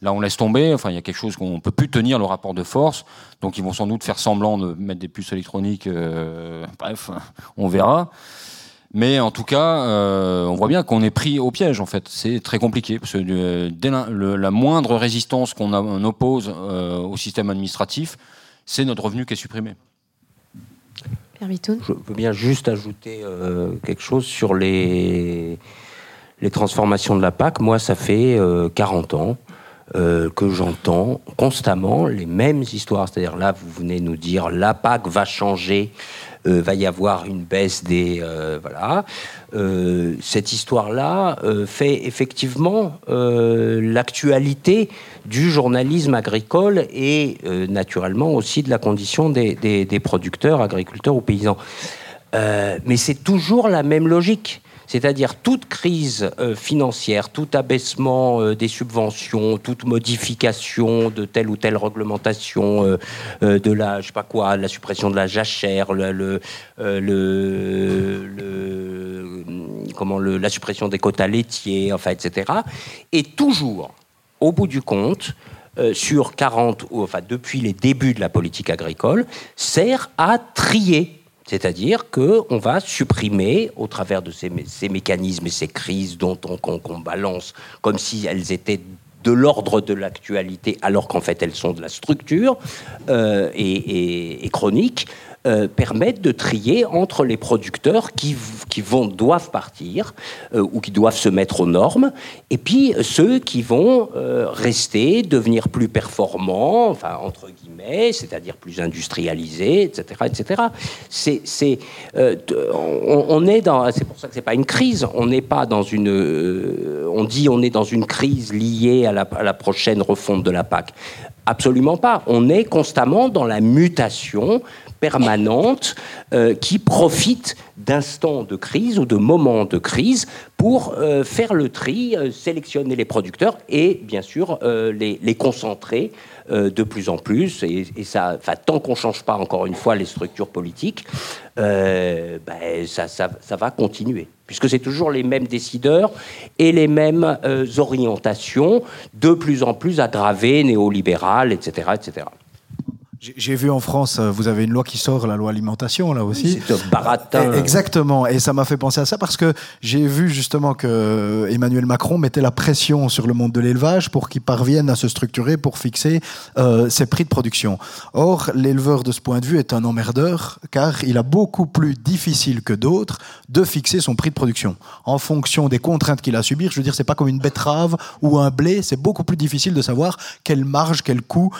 Là, on laisse tomber. Enfin, il y a quelque chose qu'on ne peut plus tenir le rapport de force. Donc, ils vont sans doute faire semblant de mettre des puces électroniques. Euh, bref, on verra. Mais en tout cas, euh, on voit bien qu'on est pris au piège, en fait. C'est très compliqué. Parce que euh, dès la, moindre résistance qu'on oppose au système administratif, c'est notre revenu qui est supprimé. Je veux bien juste ajouter quelque chose sur les, les transformations de la PAC. Moi, ça fait 40 ans euh, que j'entends constamment les mêmes histoires. C'est-à-dire là, vous venez nous dire la PAC va changer, euh, va y avoir une baisse des euh, voilà. cette histoire-là fait effectivement l'actualité du journalisme agricole et naturellement aussi de la condition des, des producteurs, agriculteurs ou paysans. mais c'est toujours la même logique. C'est-à-dire toute crise euh, financière, tout abaissement euh, des subventions, toute modification de telle ou telle réglementation euh, de la, je sais pas quoi, la suppression de la jachère, le, comment la suppression des quotas laitiers, enfin, etc. Et toujours, au bout du compte, sur 40, enfin depuis les débuts de la politique agricole, sert à trier c'est-à-dire qu'on va supprimer, au travers de ces, mécanismes et ces crises dont on, balance comme si elles étaient de l'ordre de l'actualité, alors qu'en fait elles sont de la structure euh, et, chronique, euh, permettent de trier entre les producteurs qui, qui vont, doivent partir euh, ou qui doivent se mettre aux normes, et puis ceux qui vont euh, rester, devenir plus performants, enfin entre guillemets, c'est-à-dire plus industrialisés, etc., etc. C'est, c'est, on, est dans, c'est pour ça que c'est pas une crise. On n'est pas dans une, on dit on est dans une crise liée à la prochaine refonte de la PAC. Absolument pas. On est constamment dans la mutation permanente euh, qui profitent d'instants de crise ou de moments de crise pour euh, faire le tri, euh, sélectionner les producteurs et bien sûr les, concentrer de plus en plus. Et, ça, tant qu'on ne change pas encore une fois les structures politiques, ben, ça, va continuer. Puisque c'est toujours les mêmes décideurs et les mêmes orientations, de plus en plus aggravées, néolibérales, etc. J'ai vu en France, euh, vous avez une loi qui sort, la loi alimentation, là aussi. C'est baratin. Eh, exactement. Et ça m'a fait penser à ça parce que j'ai vu justement que euh, Emmanuel Macron mettait la pression sur le monde de l'élevage pour qu'il parvienne à se structurer pour fixer euh, ses prix de production. Or, l'éleveur de ce point de vue est un emmerdeur car il a beaucoup plus difficile que d'autres de fixer son prix de production en fonction des contraintes qu'il a à subir. Je veux dire, c'est pas comme une betterave ou un blé. C'est beaucoup plus difficile de savoir quelle marge, quel coût.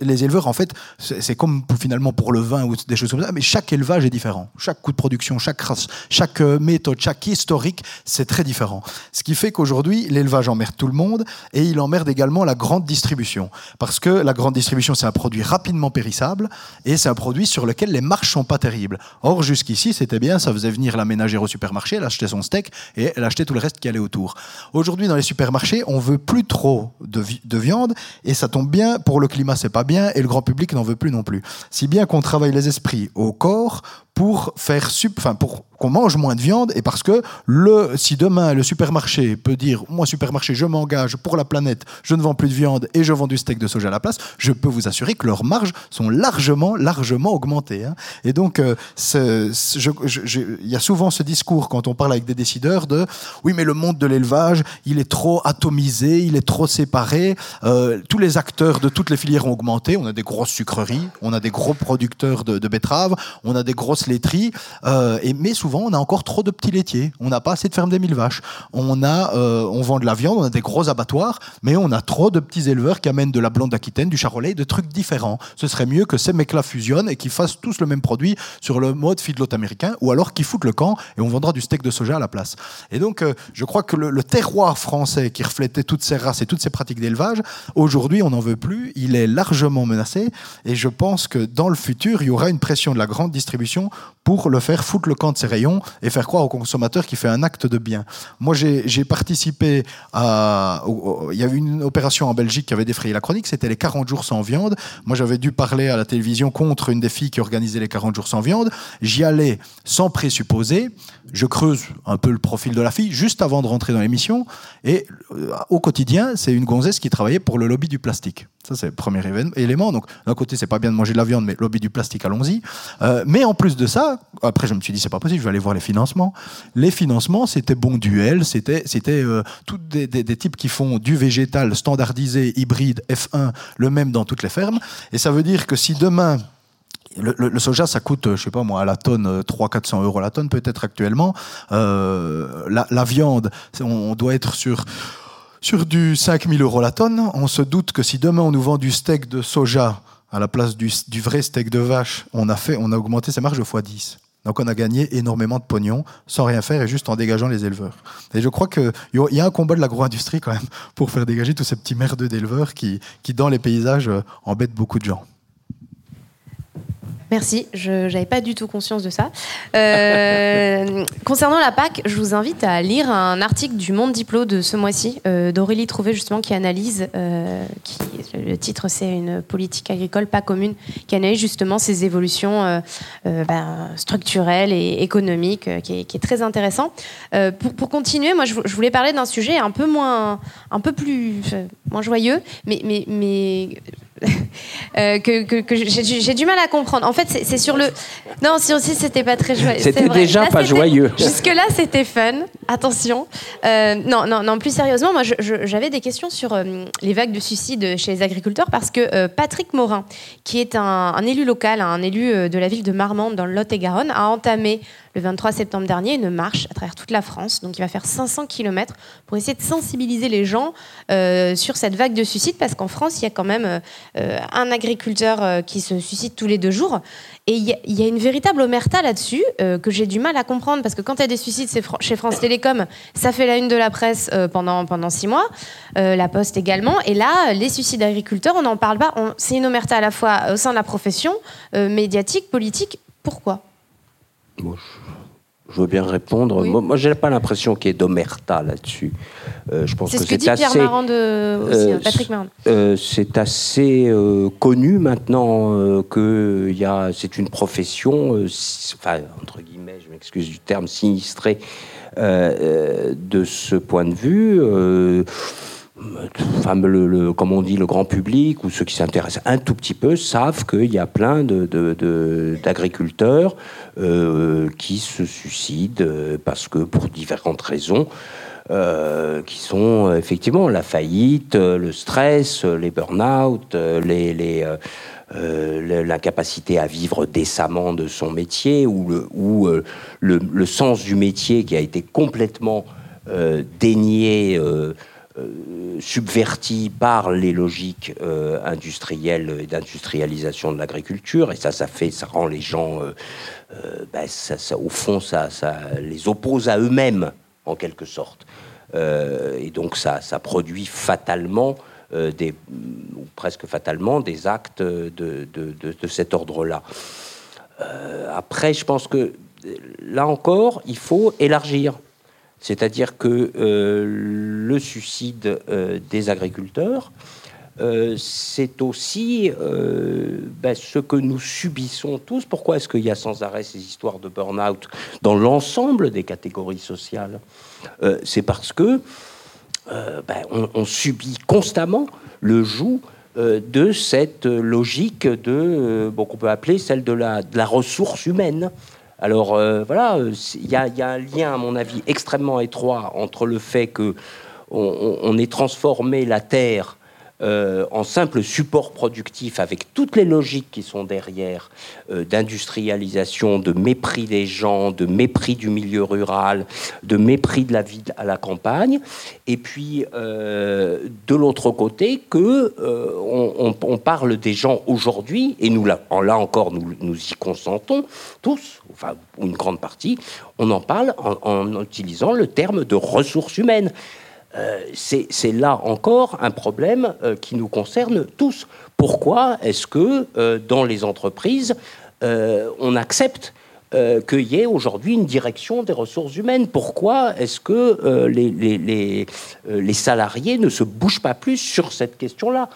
les éleveurs, en fait, c'est comme finalement pour le vin ou des choses comme ça, mais chaque élevage est différent. Chaque coût de production, chaque euh, méthode, chaque historique, c'est très différent. Ce qui fait qu'aujourd'hui, l'élevage emmerde tout le monde et il emmerde également la grande distribution. Parce que la grande distribution, c'est un produit rapidement périssable et c'est un produit sur lequel les marges sont pas terribles. Or, jusqu'ici, c'était bien, ça faisait venir la ménagère au supermarché, elle achetait son steak et elle achetait tout le reste qui allait autour. Aujourd'hui, dans les supermarchés, on veut plus trop de, de viande et ça tombe bien, pour le climat, c'est pas bien et le grand public n'en veut plus non plus. Si bien qu'on travaille les esprits au corps pour faire enfin pour qu'on mange moins de viande et parce que le si demain le supermarché peut dire moi supermarché je m'engage pour la planète je ne vends plus de viande et je vends du steak de soja à la place je peux vous assurer que leurs marges sont largement largement augmentées hein. et donc euh, il y a souvent ce discours quand on parle avec des décideurs de oui mais le monde de l'élevage il est trop atomisé il est trop séparé euh, tous les acteurs de toutes les filières ont augmenté on a des grosses sucreries on a des gros producteurs de betteraves on a des grosses laiterie. Euh, et, mais souvent, on a encore trop de petits laitiers. On n'a pas assez de fermes des mille vaches. On, a, euh, on vend de la viande, on a des gros abattoirs, mais on a trop de petits éleveurs qui amènent de la blonde d'Aquitaine, du charolais, de trucs différents. Ce serait mieux que ces mecs-là fusionnent et qu'ils fassent tous le même produit sur le mode feedlot américain, ou alors qu'ils foutent le camp et on vendra du steak de soja à la place. Et donc, euh, je crois que le, terroir français qui reflétait toutes ces races et toutes ces pratiques d'élevage, aujourd'hui, on n'en veut plus. Il est largement menacé. Et je pense que dans le futur, il y aura une pression de la grande distribution pour le faire foutre le camp de ses rayons et faire croire au consommateur qu'il fait un acte de bien. Moi, j'ai participé à... Il y a eu une opération en Belgique qui avait défrayé la chronique, c'était les 40 jours sans viande. Moi, j'avais dû parler à la télévision contre une des filles qui organisait les 40 jours sans viande. J'y allais sans présupposer. Je creuse un peu le profil de la fille juste avant de rentrer dans l'émission. Et euh, au quotidien, c'est une gonzesse qui travaillait pour le lobby du plastique. Ça, c'est le premier élément. Donc, d'un côté, c'est pas bien de manger de la viande, mais lobby du plastique, allons-y. Euh, mais en plus de ça, après, je me suis dit, c'est pas possible, je vais aller voir les financements. Les financements, c'était Bon Duel, c'était euh, tous des, types qui font du végétal standardisé, hybride, F1, le même dans toutes les fermes. Et ça veut dire que si demain, le, soja, ça coûte, je sais pas moi, à la tonne, 300-400 euros la tonne peut-être actuellement. Euh, la, viande, on doit être sur sur du 5000 euros la tonne, on se doute que si demain on nous vend du steak de soja à la place du, vrai steak de vache, on a, fait, on a augmenté ses marges de x10. Donc on a gagné énormément de pognon sans rien faire et juste en dégageant les éleveurs. Et je crois qu'il y a un combat de l'agro-industrie quand même pour faire dégager tous ces petits merdeux d'éleveurs qui, qui, dans les paysages, euh, embêtent beaucoup de gens. Merci, je n'avais pas du tout conscience de ça. Euh, concernant la PAC, je vous invite à lire un article du Monde Diplo de ce mois-ci, euh, d'Aurélie Trouvé, justement, qui analyse, euh, qui, le titre c'est Une politique agricole pas commune, qui analyse justement ces évolutions ben, structurelles et économiques, qui est, très intéressant. Pour, continuer, moi je, voulais parler d'un sujet un peu moins, un peu plus, moins joyeux, mais, mais, mais Euh, que, que, j'ai du mal à comprendre. En fait, c'est sur le. Non, si aussi c'était pas très joyeux. C'était déjà pas joyeux. Jusque-là, c'était fun. Attention. Euh, non, non, non, plus sérieusement, moi, j'avais des questions sur euh, les vagues de suicides chez les agriculteurs parce que Patrick Morin, qui est un, un, élu local, un élu de la ville de Marmande dans le Lot-et-Garonne, a entamé le 23 septembre dernier une marche à travers toute la France. Donc il va faire 500 km pour essayer de sensibiliser les gens euh, sur cette vague de suicides parce qu'en France, il y a quand même euh, un agriculteur euh, qui se suicide tous les deux jours. Et il y, a une véritable omerta là-dessus que j'ai du mal à comprendre parce que quand il y a des suicides chez France Télécom, ça fait la une de la presse pendant, pendant six mois, la Poste également. Et là, les suicides d'agriculteurs, on n'en parle pas. C'est une omerta à la fois au sein de la profession, médiatique, politique. Pourquoi? Je veux bien répondre. Moi, je n'ai pas l'impression qu'il y ait d'omerta là-dessus. Euh, je pense c'est ce que, dit Pierre Marand aussi, hein, Patrick Marand. Euh, c'est assez euh, connu maintenant que y a, c'est une profession, enfin, entre guillemets, je m'excuse du terme, sinistrée de ce point de vue le, comme on dit, le grand public ou ceux qui s'intéressent un tout petit peu savent qu'il y a plein d'agriculteurs euh, qui se suicident euh, parce que pour différentes raisons. Euh, qui sont effectivement la faillite, le stress, les burn-out, l'incapacité à vivre décemment de son métier ou, le, sens du métier qui a été complètement dénié subverti par les logiques euh, industrielles et d'industrialisation de l'agriculture, et ça, ça fait, ça rend les gens, euh, ben, au fond, ça, les oppose à eux-mêmes en quelque sorte, et donc ça, ça produit fatalement des, ou presque fatalement, des actes de, de, de cet ordre-là. après, je pense que là encore, il faut élargir c'est-à-dire que euh, le suicide euh, des agriculteurs, euh, c'est aussi ben, ce que nous subissons tous. Pourquoi est-ce qu'il y a sans arrêt ces histoires de burn-out dans l'ensemble des catégories sociales C'est parce que ben, on, subit constamment le joug de cette logique de, bon, qu'on peut appeler celle de la, de la ressource humaine. Alors euh, voilà, il y, a un lien, à mon avis, extrêmement étroit entre le fait que on ait transformé la Terre euh, en simple support productif avec toutes les logiques qui sont derrière euh, d'industrialisation, de mépris des gens, de mépris du milieu rural, de mépris de la vie à la campagne, et puis euh, de l'autre côté que on, parle des gens aujourd'hui, et nous là, encore nous, nous y consentons tous, enfin une grande partie, on en parle en utilisant le terme de ressources humaines. Euh, c'est là encore un problème euh, qui nous concerne tous. Pourquoi est-ce que euh, dans les entreprises, on accepte qu'il y ait aujourd'hui une direction des ressources humaines? Pourquoi est-ce que les, salariés ne se bougent pas plus sur cette question-là?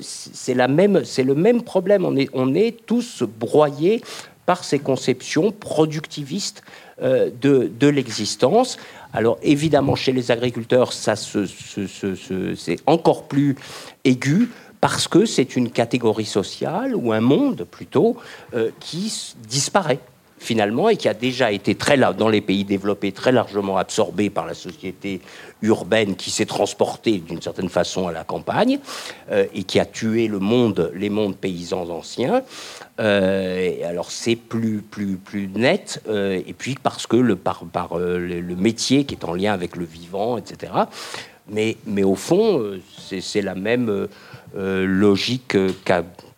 C'est le même problème. On est, tous broyés par ces conceptions productivistes de l'existence. Alors évidemment, chez les agriculteurs, ça c'est encore plus aigu parce que c'est une catégorie sociale ou un monde plutôt euh, qui disparaît finalement et qui a déjà été très là dans les pays développés très largement absorbé par la société urbaine qui s'est transportée d'une certaine façon à la campagne euh, et qui a tué le monde, les mondes paysans anciens. Euh, alors c'est plus net euh, et puis parce que le par, par le, métier qui est en lien avec le vivant, etc. Mais au fond c'est la même logique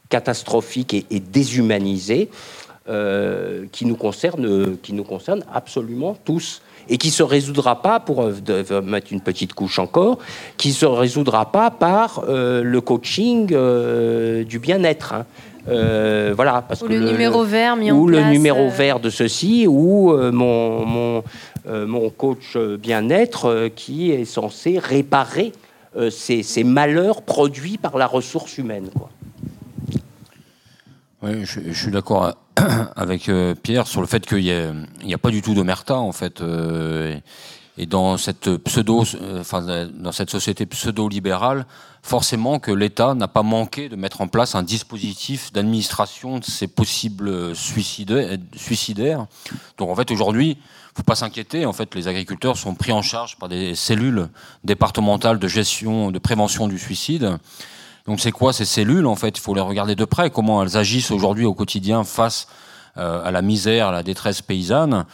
catastrophique et, déshumanisée euh, qui, nous concerne, qui nous concerne absolument tous et qui se résoudra pas, pour euh, mettre une petite couche encore, qui se résoudra pas par euh, le coaching du bien-être. Hein. Voilà, parce ou que le, numéro vert mis ou le numéro vert de ceci, ou mon, mon, mon, coach bien-être qui est censé réparer ces, ces, malheurs produits par la ressource humaine. Quoi. Oui, je, suis d'accord avec euh, Pierre sur le fait qu'il n'y a, a, pas du tout d'omerta en fait. Euh, et dans cette pseudo, euh, enfin, dans cette société pseudo-libérale, forcément que l'État n'a pas manqué de mettre en place un dispositif d'administration de ces possibles suicidaires. suicidaires. Donc en fait aujourd'hui, faut pas s'inquiéter. En fait, les agriculteurs sont pris en charge par des cellules départementales de gestion, de prévention du suicide donc c'est quoi ces cellules En fait, il faut les regarder de près, comment elles agissent aujourd'hui au quotidien face à la misère, à la détresse paysanne,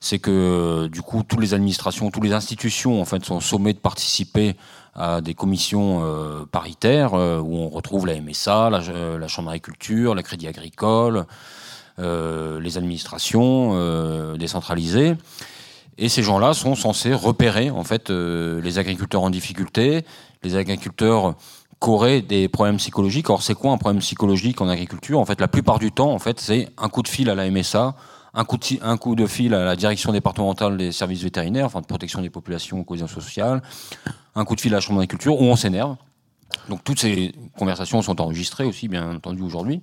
c'est que du coup, toutes les administrations, toutes les institutions en fait sont sommées de participer à des commissions paritaires où on retrouve la MSA, la, Chambre d'agriculture, la Crédit Agricole, les administrations décentralisées. Et ces gens-là sont censés repérer en fait euh, les agriculteurs en difficulté, les agriculteurs qui auraient des problèmes psychologiques. Or, c'est quoi un problème psychologique en agriculture? En fait, la plupart du temps, en fait, c'est un coup de fil à la MSA, un coup, de, un coup de fil à la direction départementale des services vétérinaires, enfin de protection des populations, cohésion sociale, un coup de fil à la chambre d'agriculture, où on s'énerve. Donc toutes ces conversations sont enregistrées aussi, bien entendu, aujourd'hui.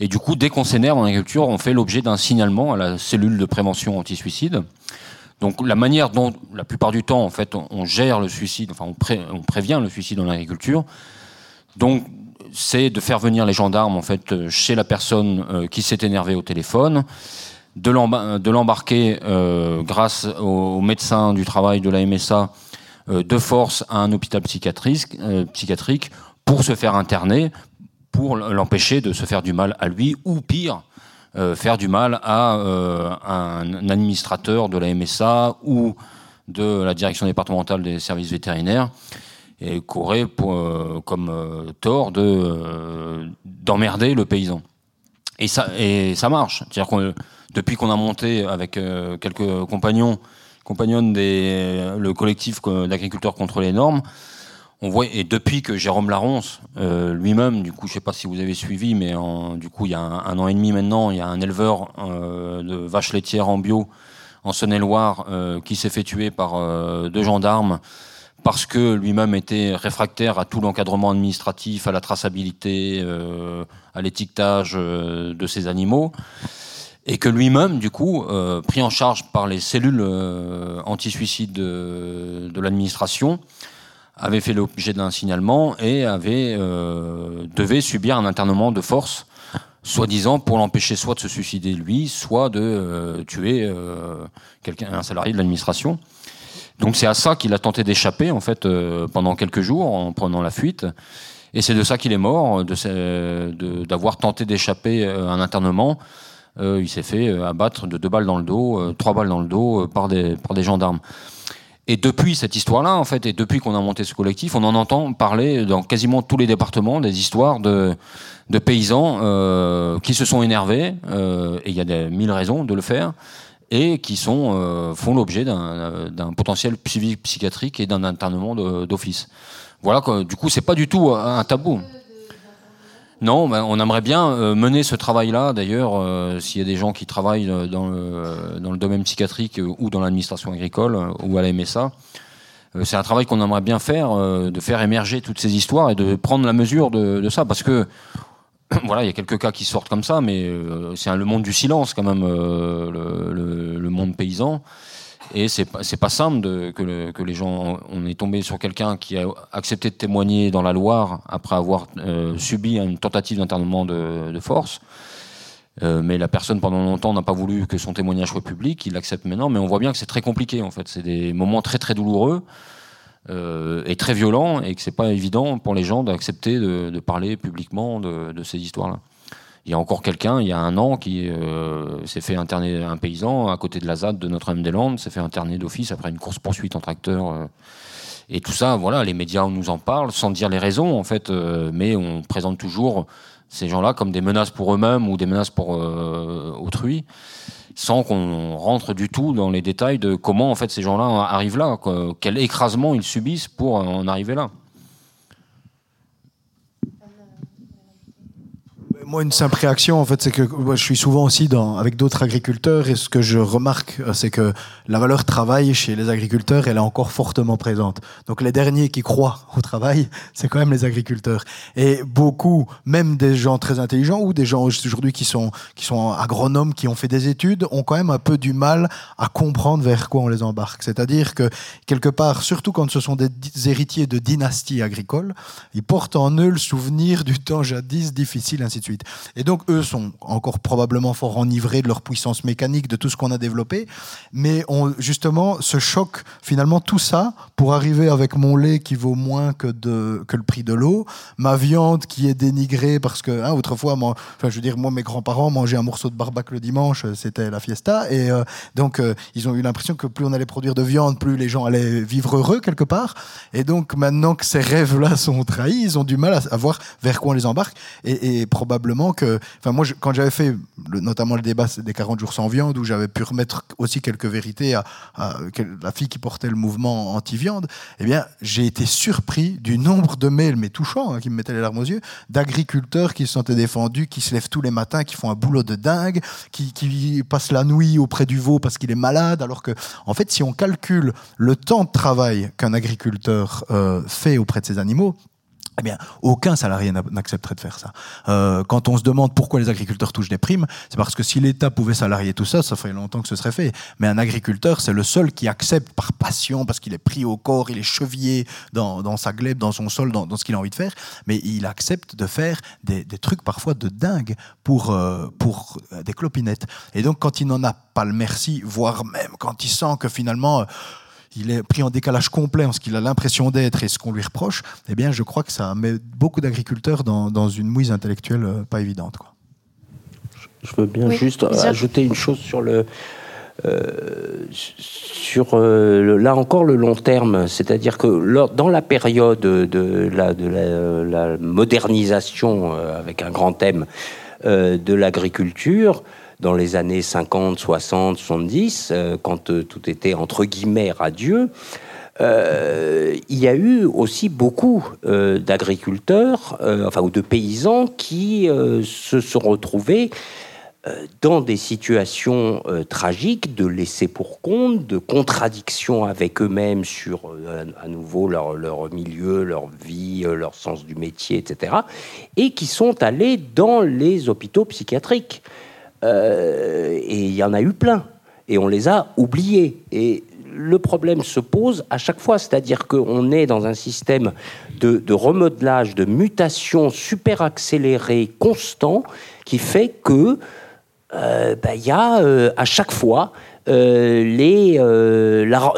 Et du coup, dès qu'on s'énerve en agriculture, on fait l'objet d'un signalement à la cellule de prévention anti-suicide. Donc la manière dont, la plupart du temps, en fait, on, gère le suicide, enfin on, prévient le suicide dans l'agriculture, donc c'est de faire venir les gendarmes en fait chez la personne euh, qui s'est énervée au téléphone, de l'embarquer euh, grâce aux médecins du travail de la MSA euh, de force à un hôpital psychiatrique, psychiatrique pour se faire interner, pour l'empêcher de se faire du mal à lui ou pire, euh, faire du mal à euh, un administrateur de la MSA ou de la direction départementale des services vétérinaires et qu'aurait euh, comme tort de d'emmerder le paysan. Et ça, et ça marche. C'est-à-dire depuis qu'on a monté avec quelques compagnons, compagnonnes des, le collectif d'agriculteurs contre les normes, on voit, et depuis que Jérôme Laronce, euh, lui-même, du coup, je sais pas si vous avez suivi, mais du coup, il y a un, an et demi maintenant, il y a un éleveur euh, de vaches laitières en bio en Saône-et-Loire euh, qui s'est fait tuer par deux gendarmes parce que lui-même était réfractaire à tout l'encadrement administratif, à la traçabilité, à l'étiquetage de ces animaux, et que lui-même, du coup, pris en charge par les cellules anti-suicide de, l'administration, avait fait l'objet d'un signalement et avait, euh, devait subir un internement de force, soi-disant pour l'empêcher soit de se suicider lui, soit de euh, tuer euh, quelqu'un, un salarié de l'administration. Donc c'est à ça qu'il a tenté d'échapper en fait pendant quelques jours en prenant la fuite. Et c'est de ça qu'il est mort, d'avoir tenté d'échapper à un internement. il s'est fait abattre de deux balles dans le dos, trois balles dans le dos par des, gendarmes. Et depuis cette histoire-là, en fait, et depuis qu'on a monté ce collectif, on en entend parler dans quasiment tous les départements des histoires de, paysans euh, qui se sont énervés, euh, et il y a mille raisons de le faire, et qui sont, euh, font l'objet d'un potentiel psychiatrique et d'un internement d'office. Voilà, du coup, c'est pas du tout un tabou. Non, ben, on aimerait bien euh, mener ce travail-là. D'ailleurs, euh, s'il y a des gens qui travaillent euh, dans le, dans le domaine psychiatrique ou dans l'administration agricole ou à la MSA, c'est un travail qu'on aimerait bien faire, de faire émerger toutes ces histoires et de prendre la mesure de, ça. Parce que, voilà, il y a quelques cas qui sortent comme ça, mais c'est le monde du silence quand même, le, le monde paysan. Et c'est pas, pas simple que, les gens. On est tombé sur quelqu'un qui a accepté de témoigner dans la Loire après avoir euh, subi une tentative d'internement de, force. Euh, mais la personne, pendant longtemps, n'a pas voulu que son témoignage soit public. Il l'accepte maintenant, mais on voit bien que c'est très compliqué en fait. C'est des moments très très douloureux euh, et très violents, et que c'est pas évident pour les gens d'accepter de, parler publiquement de, ces histoires-là. Il y a encore quelqu'un, il y a un an, qui euh, s'est fait interner, un paysan à côté de la ZAD de Notre-Dame-des-Landes, s'est fait interner d'office après une course-poursuite en tracteur. Euh. et tout ça, voilà, les médias nous en parlent sans dire les raisons, en fait, mais on présente toujours ces gens-là comme des menaces pour eux-mêmes ou des menaces pour autrui, sans qu'on rentre du tout dans les détails de comment, en fait, ces gens-là arrivent là, quel écrasement ils subissent pour en arriver là. Moi, une simple réaction, en fait, c'est que je suis souvent aussi avec d'autres agriculteurs et ce que je remarque, euh, c'est que la valeur travail chez les agriculteurs, elle est encore fortement présente. Donc, les derniers qui croient au travail, c'est quand même les agriculteurs. Et beaucoup, même des gens très intelligents ou des gens aujourd'hui qui sont, qui sont agronomes, qui ont fait des études, ont quand même un peu du mal à comprendre vers quoi on les embarque. C'est-à-dire que, quelque part, surtout quand ce sont des héritiers de dynasties agricoles, ils portent en eux le souvenir du temps jadis difficile, ainsi de suite. Et donc, eux sont encore probablement fort enivrés de leur puissance mécanique, de tout ce qu'on a développé. Mais on, justement, ce choc, finalement, tout ça, pour arriver avec mon lait qui vaut moins que, le prix de l'eau, ma viande qui est dénigrée parce que, hein, autrefois, moi, je veux dire, moi, mes grands-parents mangeaient un morceau de barbac le dimanche, c'était la fiesta. Et euh, donc, euh, ils ont eu l'impression que plus on allait produire de viande, plus les gens allaient vivre heureux quelque part. Et donc, maintenant que ces rêves-là sont trahis, ils ont du mal à, voir vers quoi on les embarque. Et, probablement que, enfin, moi, quand j'avais fait notamment le débat des 40 jours sans viande, où j'avais pu remettre aussi quelques vérités à, la fille qui portait le mouvement anti-viande, eh bien, j'ai été surpris du nombre de mails, mais touchants, hein, qui me mettaient les larmes aux yeux, d'agriculteurs qui se sentaient défendus, qui se lèvent tous les matins, qui font un boulot de dingue, qui, passent la nuit auprès du veau parce qu'il est malade, alors que, en fait, si on calcule le temps de travail qu'un agriculteur euh, fait auprès de ses animaux, eh bien, aucun salarié n'accepterait de faire ça. Euh, quand on se demande pourquoi les agriculteurs touchent des primes, c'est parce que si l'État pouvait salarier tout ça, ça ferait longtemps que ce serait fait. Mais un agriculteur, c'est le seul qui accepte par passion, parce qu'il est pris au corps, il est chevillé dans, sa glèbe, dans son sol, dans, ce qu'il a envie de faire, mais il accepte de faire des, trucs parfois de dingue pour, euh, pour des clopinettes. Et donc, quand il n'en a pas le merci, voire même quand il sent que finalement il est pris en décalage complet en ce qu'il a l'impression d'être et ce qu'on lui reproche, eh bien, je crois que ça met beaucoup d'agriculteurs dans, une mouise intellectuelle euh, pas évidente. Quoi. Je veux bien juste ajouter une chose sur le. Euh, sur euh, là encore le long terme, c'est-à-dire que dans la période de la, de la, modernisation avec un grand thème de l'agriculture, dans les années 50, 60, 70, quand euh, tout était entre guillemets radieux, euh, il y a eu aussi beaucoup euh, d'agriculteurs, enfin ou de paysans qui se sont retrouvés dans des situations tragiques de laisser pour compte, de contradiction avec eux-mêmes sur à nouveau leur, milieu, leur vie, leur sens du métier, etc., et qui sont allés dans les hôpitaux psychiatriques. Euh, et il y en a eu plein. Et on les a oubliés. Et le problème se pose à chaque fois, c'est-à-dire qu'on est dans un système de, remodelage, de mutation super accéléré, constant, qui fait que euh, bah, il y a euh, à chaque fois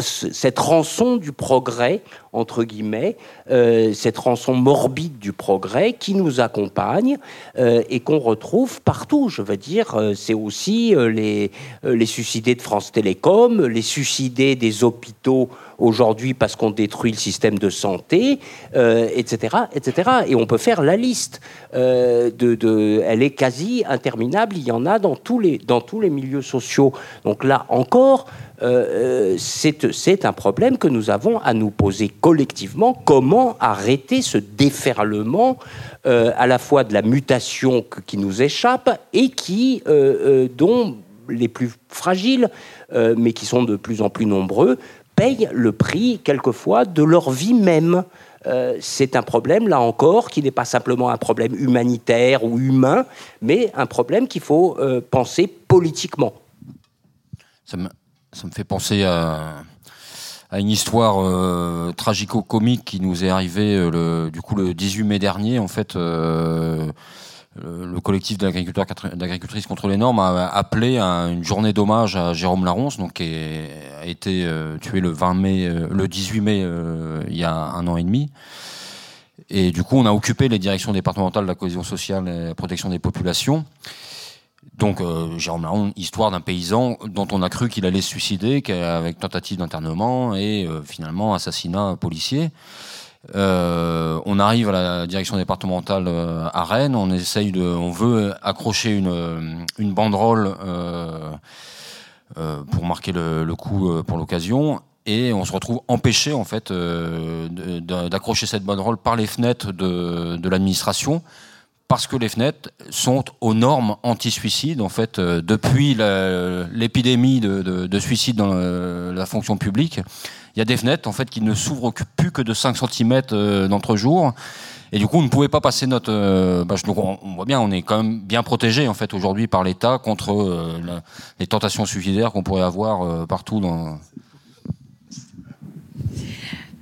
cette rançon du progrès entre guillemets, euh, cette rançon morbide du progrès qui nous accompagne euh, et qu'on retrouve partout. Je veux dire, euh, c'est aussi les, les suicidés de France Télécom, les suicidés des hôpitaux aujourd'hui parce qu'on détruit le système de santé, etc., etc. Et on peut faire la liste. de, de, elle est quasi interminable. Il y en a dans tous les, dans tous les milieux sociaux. Donc là encore, euh, c'est un problème que nous avons à nous poser collectivement. Comment arrêter ce déferlement euh, à la fois de la mutation qui nous échappe et qui, euh, dont les plus fragiles, mais qui sont de plus en plus nombreux, payent le prix quelquefois de leur vie même. c'est un problème, là encore, qui n'est pas simplement un problème humanitaire ou humain, mais un problème qu'il faut penser politiquement. Ça me, ça me fait penser à, une histoire euh, tragico-comique qui nous est arrivée euh, le, du coup le 18 mai dernier. En fait, euh, le, collectif d'agricultrices contre les normes a appelé à une journée d'hommage à Jérôme Laronce, donc qui a été tué le 20 mai, le 18 mai il y a un an et demi. Et du coup, on a occupé les directions départementales de la cohésion sociale et la protection des populations. Donc, euh, Jérôme Laron, histoire d'un paysan dont on a cru qu'il allait se suicider, avec tentative d'internement et euh, finalement assassinat policier. Euh, on arrive à la direction départementale à Rennes, on essaye de, on veut accrocher une, une banderole pour marquer le, coup pour l'occasion, et on se retrouve empêché en fait d'accrocher cette banderole par les fenêtres de l'administration parce que les fenêtres sont aux normes anti-suicide. En fait, euh, depuis l'épidémie de, de, suicide dans la fonction publique, il y a des fenêtres en fait qui ne s'ouvrent plus que de 5 cm euh, d'entre jours. Et du coup, on ne pouvait pas passer notre. Euh, bah, on, voit bien, on est quand même bien protégé en fait aujourd'hui par l'État contre les tentations suicidaires qu'on pourrait avoir partout dans.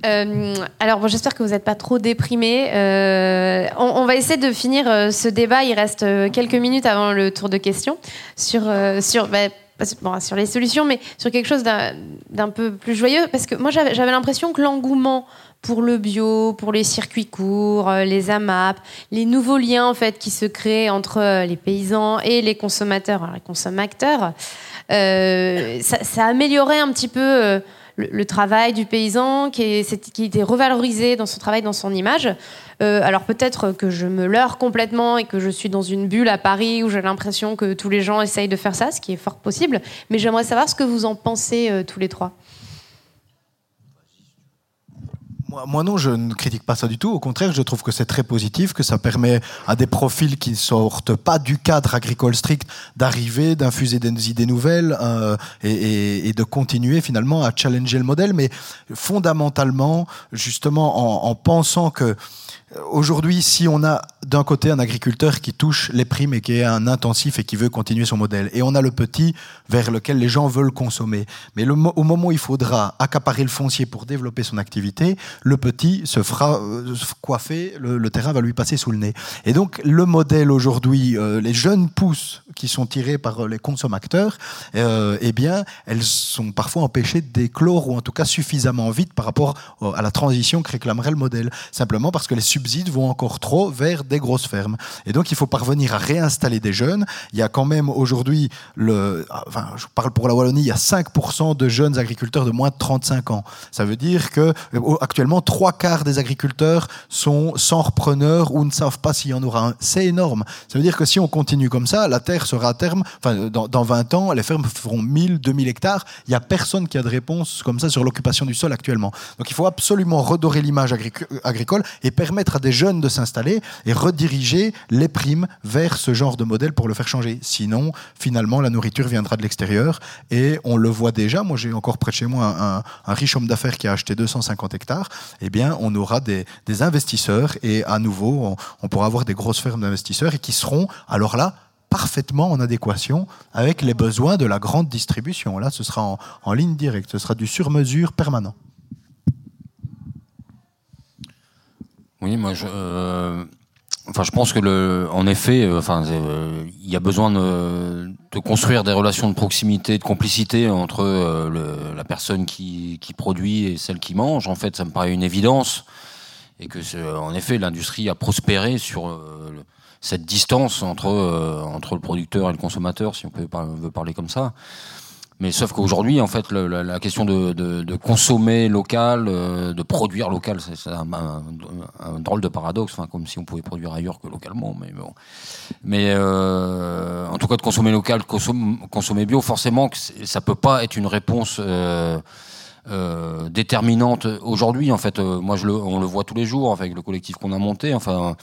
Euh, alors, bon, j'espère que vous n'êtes pas trop déprimés. Euh, on, va essayer de finir euh, ce débat. Il reste quelques minutes avant le tour de questions sur, bah, sur- bon, sur les solutions, mais sur quelque chose d'un peu plus joyeux. Parce que moi, j'avais l'impression que l'engouement pour le bio, pour les circuits courts, les AMAP, les nouveaux liens en fait qui se créent entre les paysans et les consommateurs, alors, les consommateurs, ça, ça améliorait un petit peu le, travail du paysan qui, est, qui était revalorisé dans son travail, dans son image. Euh, alors peut-être que je me leurre complètement et que je suis dans une bulle à Paris où j'ai l'impression que tous les gens essayent de faire ça, ce qui est fort possible. Mais j'aimerais savoir ce que vous en pensez euh, tous les trois. Moi, non, je ne critique pas ça du tout. Au contraire, je trouve que c'est très positif, que ça permet à des profils qui ne sortent pas du cadre agricole strict d'arriver, d'infuser des idées nouvelles euh, et, et- et de continuer finalement à challenger le modèle. Mais fondamentalement, justement, en, en pensant que aujourd'hui, si on a d'un côté un agriculteur qui touche les primes et qui est un intensif et qui veut continuer son modèle, et on a le petit vers lequel les gens veulent consommer. Mais au moment où il faudra accaparer le foncier pour développer son activité, le petit se fera euh, coiffer, le, terrain va lui passer sous le nez. Et donc le modèle aujourd'hui, euh, les jeunes pousses qui sont tirées par euh, les consommateurs, euh, eh bien, elles sont parfois empêchées d'éclore ou en tout cas suffisamment vite par rapport à la transition que réclamerait le modèle. Simplement parce que les vont encore trop vers des grosses fermes. Et donc il faut parvenir à réinstaller des jeunes. Il y a quand même aujourd'hui, le, enfin, je parle pour la Wallonie, il y a 5% de jeunes agriculteurs de moins de 35 ans. Ça veut dire que euh, actuellement trois quarts des agriculteurs sont sans repreneur ou ne savent pas s'il y en aura un. C'est énorme. Ça veut dire que si on continue comme ça, la terre sera à terme, enfin, dans, dans 20 ans, les fermes feront 1000, 2000 hectares. Il n'y a personne qui a de réponse comme ça sur l'occupation du sol actuellement. Donc il faut absolument redorer l'image agric- agricole et permettre à des jeunes de s'installer et rediriger les primes vers ce genre de modèle pour le faire changer. Sinon, finalement, la nourriture viendra de l'extérieur et on le voit déjà. Moi, j'ai encore près de chez moi un, riche homme d'affaires qui a acheté 250 hectares. Eh bien, on aura des, investisseurs et à nouveau, on, on pourra avoir des grosses fermes d'investisseurs et qui seront, alors là, parfaitement en adéquation avec les besoins de la grande distribution. Là, ce sera en, en ligne directe, ce sera du sur-mesure permanent. Oui, moi, je, euh, enfin, je pense que le, en effet, euh, enfin, euh, il y a besoin de, construire des relations de proximité, de complicité entre la personne qui, produit et celle qui mange. En fait, ça me paraît une évidence, et que, en effet, l'industrie a prospéré sur cette distance entre entre le producteur et le consommateur, si on peut veut parler comme ça. Mais sauf qu'aujourd'hui, en fait, la, question de, consommer local, euh, de produire local, c'est un, drôle de paradoxe, comme si on pouvait produire ailleurs que localement. Mais bon. Mais euh, en tout cas, de consommer local, consommer, consommer bio, forcément, que ça peut pas être une réponse. Euh, déterminante aujourd'hui en fait moi je le, on le voit tous les jours avec le collectif qu'on a monté enfin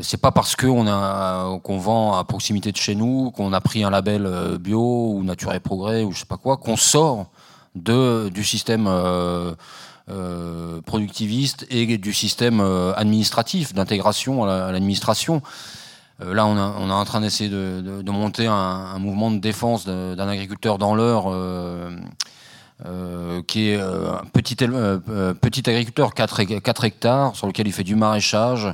c'est pas parce que on a qu'on vend à proximité de chez nous, qu'on a pris un label euh, bio ou Nature et Progrès ou je sais pas quoi, qu'on sort de du système euh, euh, productiviste et du système euh, administratif d'intégration à la- à l'administration. Euh, là, on, est en train d'essayer de, de- monter un, mouvement de défense d'un agriculteur dans l'heure. euh, euh, qui est euh, un petit, euh, euh, petit agriculteur, 4, 4 hectares, sur lequel il fait du maraîchage, euh,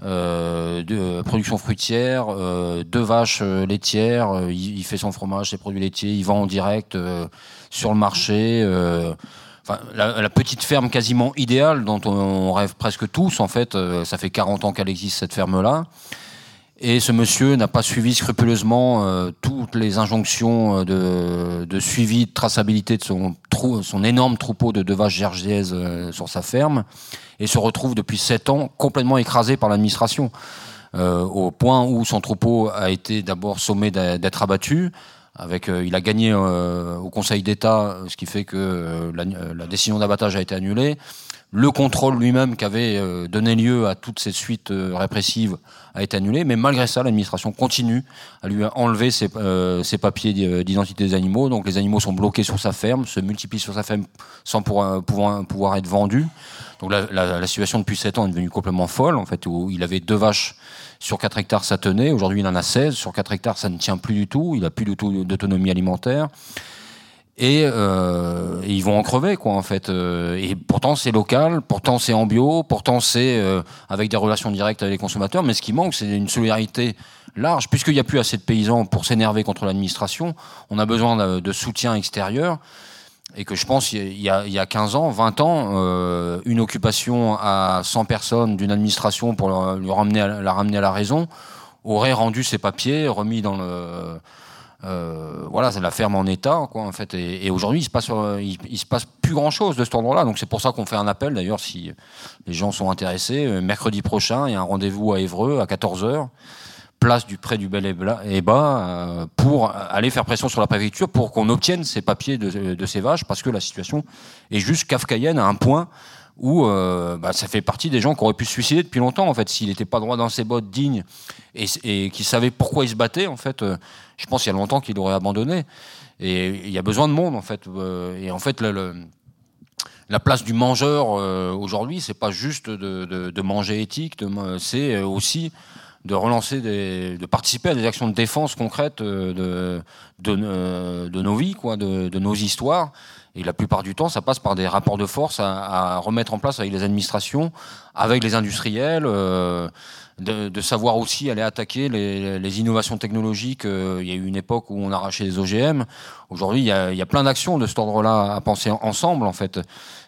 de euh, production fruitière, euh, deux vaches euh, laitières, il, fait son fromage, ses produits laitiers, il vend en direct sur le marché. la, petite ferme quasiment idéale dont on, rêve presque tous, en fait, ça fait 40 ans qu'elle existe cette ferme-là. Et ce monsieur n'a pas suivi scrupuleusement toutes les injonctions de, de suivi, de traçabilité de son, énorme troupeau de deux vaches gergaises euh, sur sa ferme, et se retrouve depuis sept ans complètement écrasé par l'administration, euh, au point où son troupeau a été d'abord sommé d'être abattu. Avec, euh, il a gagné euh, au Conseil d'État, ce qui fait que euh, la, la décision d'abattage a été annulée. Le contrôle lui-même qui avait euh, donné lieu à toute cette suite euh, répressive a été annulé, mais malgré ça, l'administration continue à lui enlever ses, euh, ses papiers d'i- d'identité des animaux. Donc les animaux sont bloqués sur sa ferme, se multiplient sur sa ferme sans pouvoir, pouvoir être vendus. Donc la, situation depuis 7 ans est devenue complètement folle, en fait, où il avait deux vaches sur 4 hectares, ça tenait. Aujourd'hui, il en a 16. Sur 4 hectares, ça ne tient plus du tout. Il n'a plus du tout d'autonomie alimentaire. et, euh, et, ils vont en crever quoi en fait euh, et pourtant c'est local pourtant c'est en bio pourtant c'est euh, avec des relations directes avec les consommateurs mais ce qui manque c'est une solidarité large puisqu'il n'y a plus assez de paysans pour s'énerver contre l'administration on a besoin de, soutien extérieur et que je pense il y a, il y a 15 ans 20 ans euh, une occupation à 100 personnes d'une administration pour lui ramener à, la ramener à la raison aurait rendu ses papiers remis dans le euh, voilà, c'est la ferme en état, quoi, en fait. Et, aujourd'hui, il se euh, il, se passe plus grand chose de cet ordre-là. Donc c'est pour ça qu'on fait un appel. D'ailleurs, si les gens sont intéressés, mercredi prochain, il y a un rendez-vous à Évreux à 14 h place du près du Bel et Bas, euh, pour aller faire pression sur la préfecture pour qu'on obtienne ces papiers de, ces vaches, parce que la situation est juste kafkaïenne à un point où euh, bah, ça fait partie des gens qui auraient pu se suicider depuis longtemps en fait. S'il n'était pas droit dans ses bottes dignes et, et qui savait pourquoi il se battait en fait euh, je pense qu'il y a longtemps qu'il aurait abandonné. Et il y a besoin de monde en fait. Et en fait la place du mangeur aujourd'hui c'est pas juste de manger éthique c'est aussi de relancer des, de participer à des actions de défense concrètes de, de, de nos vies quoi de, de nos histoires et la plupart du temps, ça passe par des rapports de force à, à remettre en place avec les administrations, avec les industriels, euh, de, de, savoir aussi aller attaquer les, les innovations technologiques. Euh, il y a eu une époque où on arrachait les OGM. Aujourd'hui, il, il, y a plein d'actions de cet ordre-là à penser ensemble, en fait,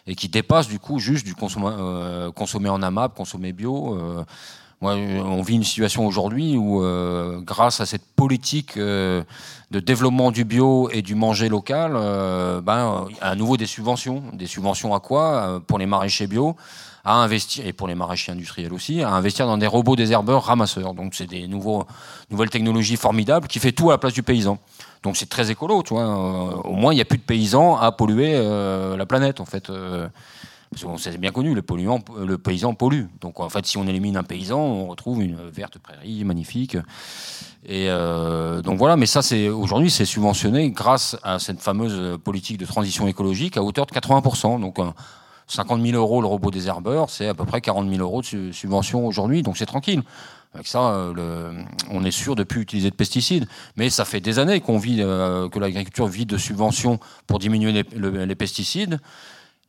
et qui dépassent du coup juste du consommer, euh, consommer en AMAP, consommer bio. Moi, on vit une situation aujourd'hui où, euh, grâce à cette politique euh, de développement du bio et du manger local, euh, ben, à nouveau des subventions. Des subventions à quoi? Euh, Pour les maraîchers bio, à investir, et pour les maraîchers industriels aussi, à investir dans des robots désherbeurs ramasseurs. Donc, c'est des nouvelles technologies formidables qui fait tout à la place du paysan. Donc, c'est très écolo, tu vois. Au moins, il n'y a plus de paysans à polluer la planète, en fait. C'est bien connu, le, polluant, le paysan pollue. Donc en fait, si on élimine un paysan, on retrouve une verte prairie magnifique. Et euh, donc voilà, mais ça, c'est aujourd'hui, c'est subventionné grâce à cette fameuse politique de transition écologique à hauteur de 80%. Donc 50 000 euros le robot désherbeur, c'est à peu près 40 000 euros de subvention aujourd'hui. Donc c'est tranquille. Avec ça, le, on est sûr de plus utiliser de pesticides. Mais ça fait des années qu'on vit, euh, que l'agriculture vit de subventions pour diminuer les, le, les pesticides.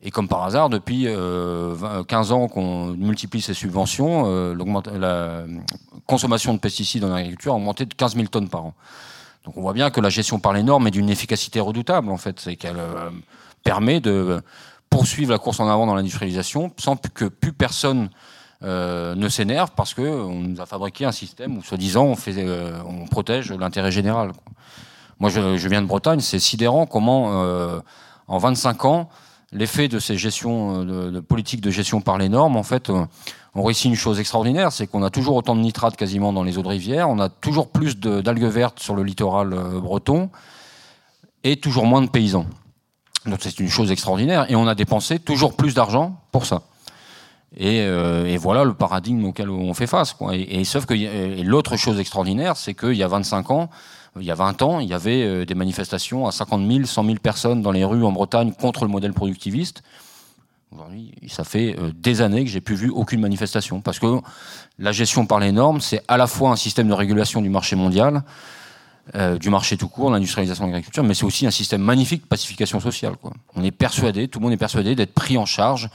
Et comme par hasard, depuis euh, 20, 15 ans qu'on multiplie ces subventions, euh, la consommation de pesticides en agriculture a augmenté de 15 000 tonnes par an. Donc on voit bien que la gestion par les normes est d'une efficacité redoutable, en fait. C'est qu'elle euh, permet de poursuivre la course en avant dans l'industrialisation sans que plus personne euh, ne s'énerve parce qu'on nous a fabriqué un système où, soi-disant, on, euh, protège l'intérêt général. Moi, je, je, viens de Bretagne, c'est sidérant comment, euh, en 25 ans, l'effet de ces gestions de, de politiques de gestion par les normes, en fait, on réussit une chose extraordinaire, c'est qu'on a toujours autant de nitrates quasiment dans les eaux de rivière, on a toujours plus d'algues vertes sur le littoral euh, breton et toujours moins de paysans. Donc c'est une chose extraordinaire et on a dépensé toujours plus d'argent pour ça. Et, euh, voilà le paradigme auquel on fait face. Et sauf que l'autre chose extraordinaire, c'est qu'il y a 25 ans, il y a 20 ans, il y avait euh, des manifestations à 50 000, 100 000 personnes dans les rues en Bretagne contre le modèle productiviste. Aujourd'hui, ça fait euh, des années que j'ai plus vu aucune manifestation parce que la gestion par les normes, c'est à la fois un système de régulation du marché mondial, euh, du marché tout court, l'industrialisation de l'agriculture, mais c'est aussi un système magnifique de pacification sociale. On est persuadé, tout le monde est persuadé d'être pris en charge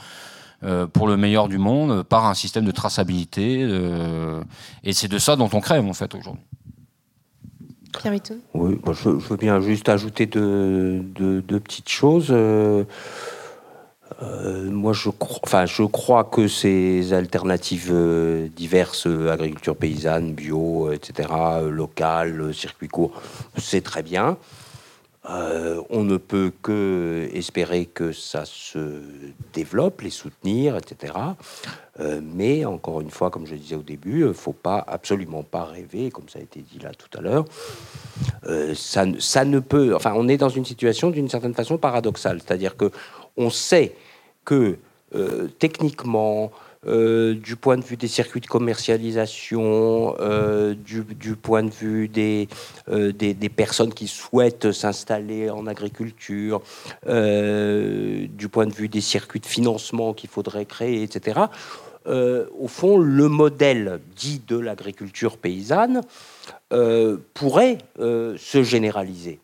pour le meilleur du monde par un système de traçabilité, et c'est de ça dont on crève en fait aujourd'hui. Oui, bon, je, veux bien juste ajouter deux, deux, petites choses. Euh, euh, moi, je, crois, enfin, je crois que ces alternatives euh, diverses, agriculture paysanne, bio, etc., locale, circuit court, c'est très bien. Euh, on ne peut que espérer que ça se développe, les soutenir, etc. Euh, mais encore une fois, comme je disais au début, il ne faut pas absolument pas rêver, comme ça a été dit là tout à l'heure. Euh, ça, ne peut. Enfin, on est dans une situation d'une certaine façon paradoxale, c'est-à-dire que on sait que euh, techniquement, euh, du point de vue des circuits de commercialisation, euh, du, point de vue des, euh, des, des personnes qui souhaitent s'installer en agriculture, du point de vue des circuits de financement qu'il faudrait créer, etc. Au fond, le modèle dit de l'agriculture paysanne pourrait se généraliser.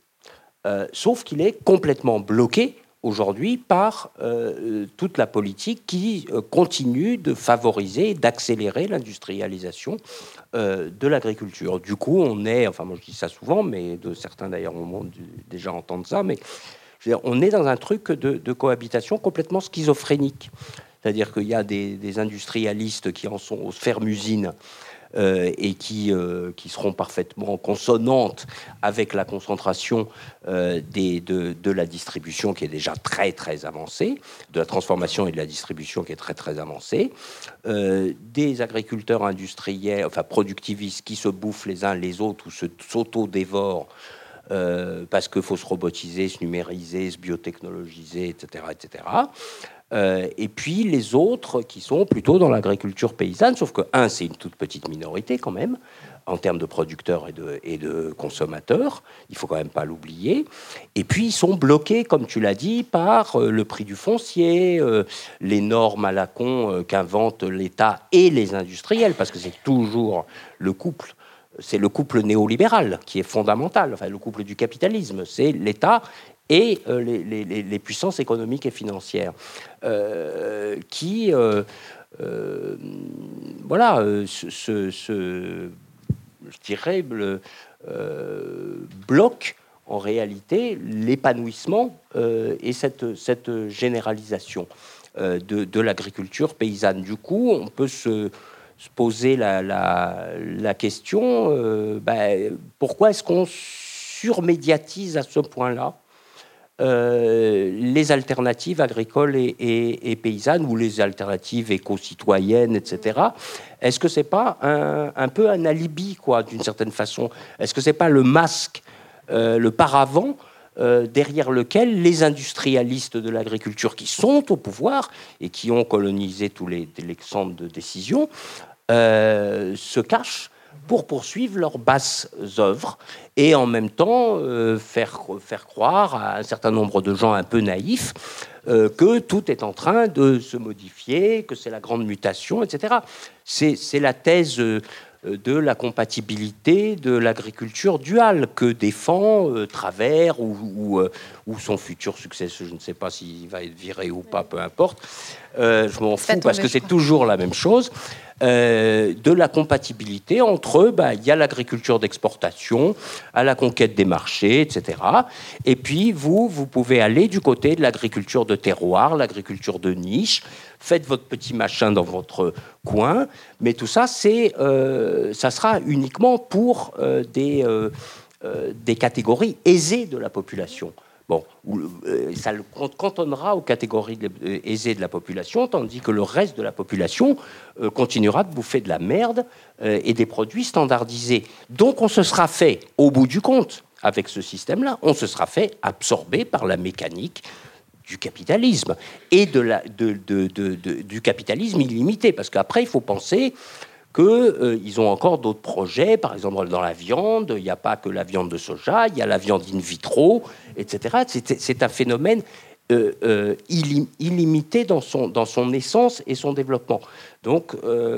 sauf qu'il est complètement bloqué aujourd'hui par euh, toute la politique qui euh, continue de favoriser, d'accélérer l'industrialisation euh, de l'agriculture. Du coup, on est, enfin moi je dis ça souvent, mais de certains d'ailleurs ont déjà entendu ça, mais on est dans un truc de, cohabitation complètement schizophrénique. C'est-à-dire qu'il y a des, des, industrialistes qui en sont aux fermes-usines euh, et qui, euh, qui seront parfaitement consonantes avec la concentration euh, de, de, la distribution qui est déjà très très avancée, de la transformation et de la distribution qui est très très avancée, des agriculteurs industriels, enfin productivistes qui se bouffent les uns les autres ou se s'auto-dévorent. parce qu'il faut se robotiser, se numériser, se biotechnologiser, etc. etc. Euh, et puis les autres qui sont plutôt dans l'agriculture paysanne, sauf que, un, c'est une toute petite minorité quand même, en termes de producteurs et de, consommateurs, il faut quand même pas l'oublier. Et puis ils sont bloqués, comme tu l'as dit, par euh, le prix du foncier, euh, les normes à la con qu'inventent l'État et les industriels, parce que c'est toujours le couple c'est le couple néolibéral qui est fondamental, enfin le couple du capitalisme, c'est l'État et euh, les, puissances économiques et financières. euh, qui, euh, voilà, ce, je dirais, bloquent en réalité l'épanouissement et cette, cette généralisation de, l'agriculture paysanne. Du coup, on peut se, poser la, la, question, ben, pourquoi est-ce qu'on surmédiatise à ce point-là? Euh, les alternatives agricoles et, paysannes ou les alternatives éco-citoyennes, etc. Est-ce que c'est pas un, peu un alibi, quoi, d'une certaine façon? Est-ce que c'est pas le masque, euh, le paravent euh, derrière lequel les industrialistes de l'agriculture qui sont au pouvoir et qui ont colonisé tous les, les centres de décision se cachent pour poursuivre leurs basses œuvres et en même temps euh, faire, faire croire à un certain nombre de gens un peu naïfs euh, que tout est en train de se modifier, que c'est la grande mutation, etc. C'est la thèse euh, de la compatibilité de l'agriculture duale que défend Travers ou, ou, son futur successeur. Je ne sais pas s'il va être viré ou pas, peu importe. je m'en fous parce que c'est toujours la même chose. Euh, de la compatibilité entre, bah, il y a l'agriculture d'exportation, à la conquête des marchés, etc. Et puis, vous, vous pouvez aller du côté de l'agriculture de terroir, l'agriculture de niche, faites votre petit machin dans votre coin, mais tout ça, c'est, euh, ça sera uniquement pour euh, des, des catégories aisées de la population. Bon, euh, ça le cantonnera aux catégories euh, aisées de la population, tandis que le reste de la population euh, continuera de bouffer de la merde et des produits standardisés. Donc on se sera fait, au bout du compte, avec ce système-là, on se sera fait absorber par la mécanique du capitalisme et du capitalisme illimité. Parce qu'après, il faut penser qu'ils euh, ont encore d'autres projets, par exemple dans la viande, il n'y a pas que la viande de soja, il y a la viande in vitro, etc. C'est un phénomène euh, euh, illimité dans son, dans son essence et son développement. Donc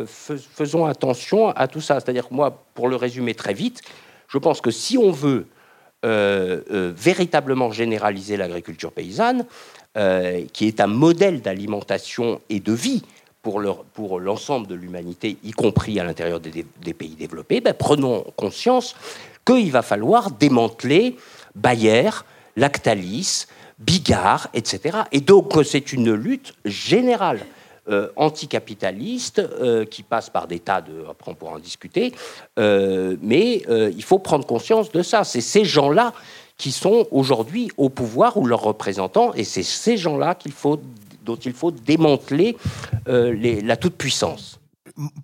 faisons attention à tout ça. C'est-à-dire que moi, pour le résumer très vite, je pense que si on veut véritablement généraliser l'agriculture paysanne, qui est un modèle d'alimentation et de vie, pour l'ensemble de l'humanité, y compris à l'intérieur des, pays développés, ben, prenons conscience qu'il va falloir démanteler Bayer, Lactalis, Bigard, etc. Et donc c'est une lutte générale. Euh, anticapitaliste euh, qui passe par des tas de. Après, on pourra en discuter. Euh, mais il faut prendre conscience de ça. C'est ces gens-là qui sont aujourd'hui au pouvoir ou leurs représentants, et c'est ces gens-là qu'il faut dont il faut démanteler euh, la toute-puissance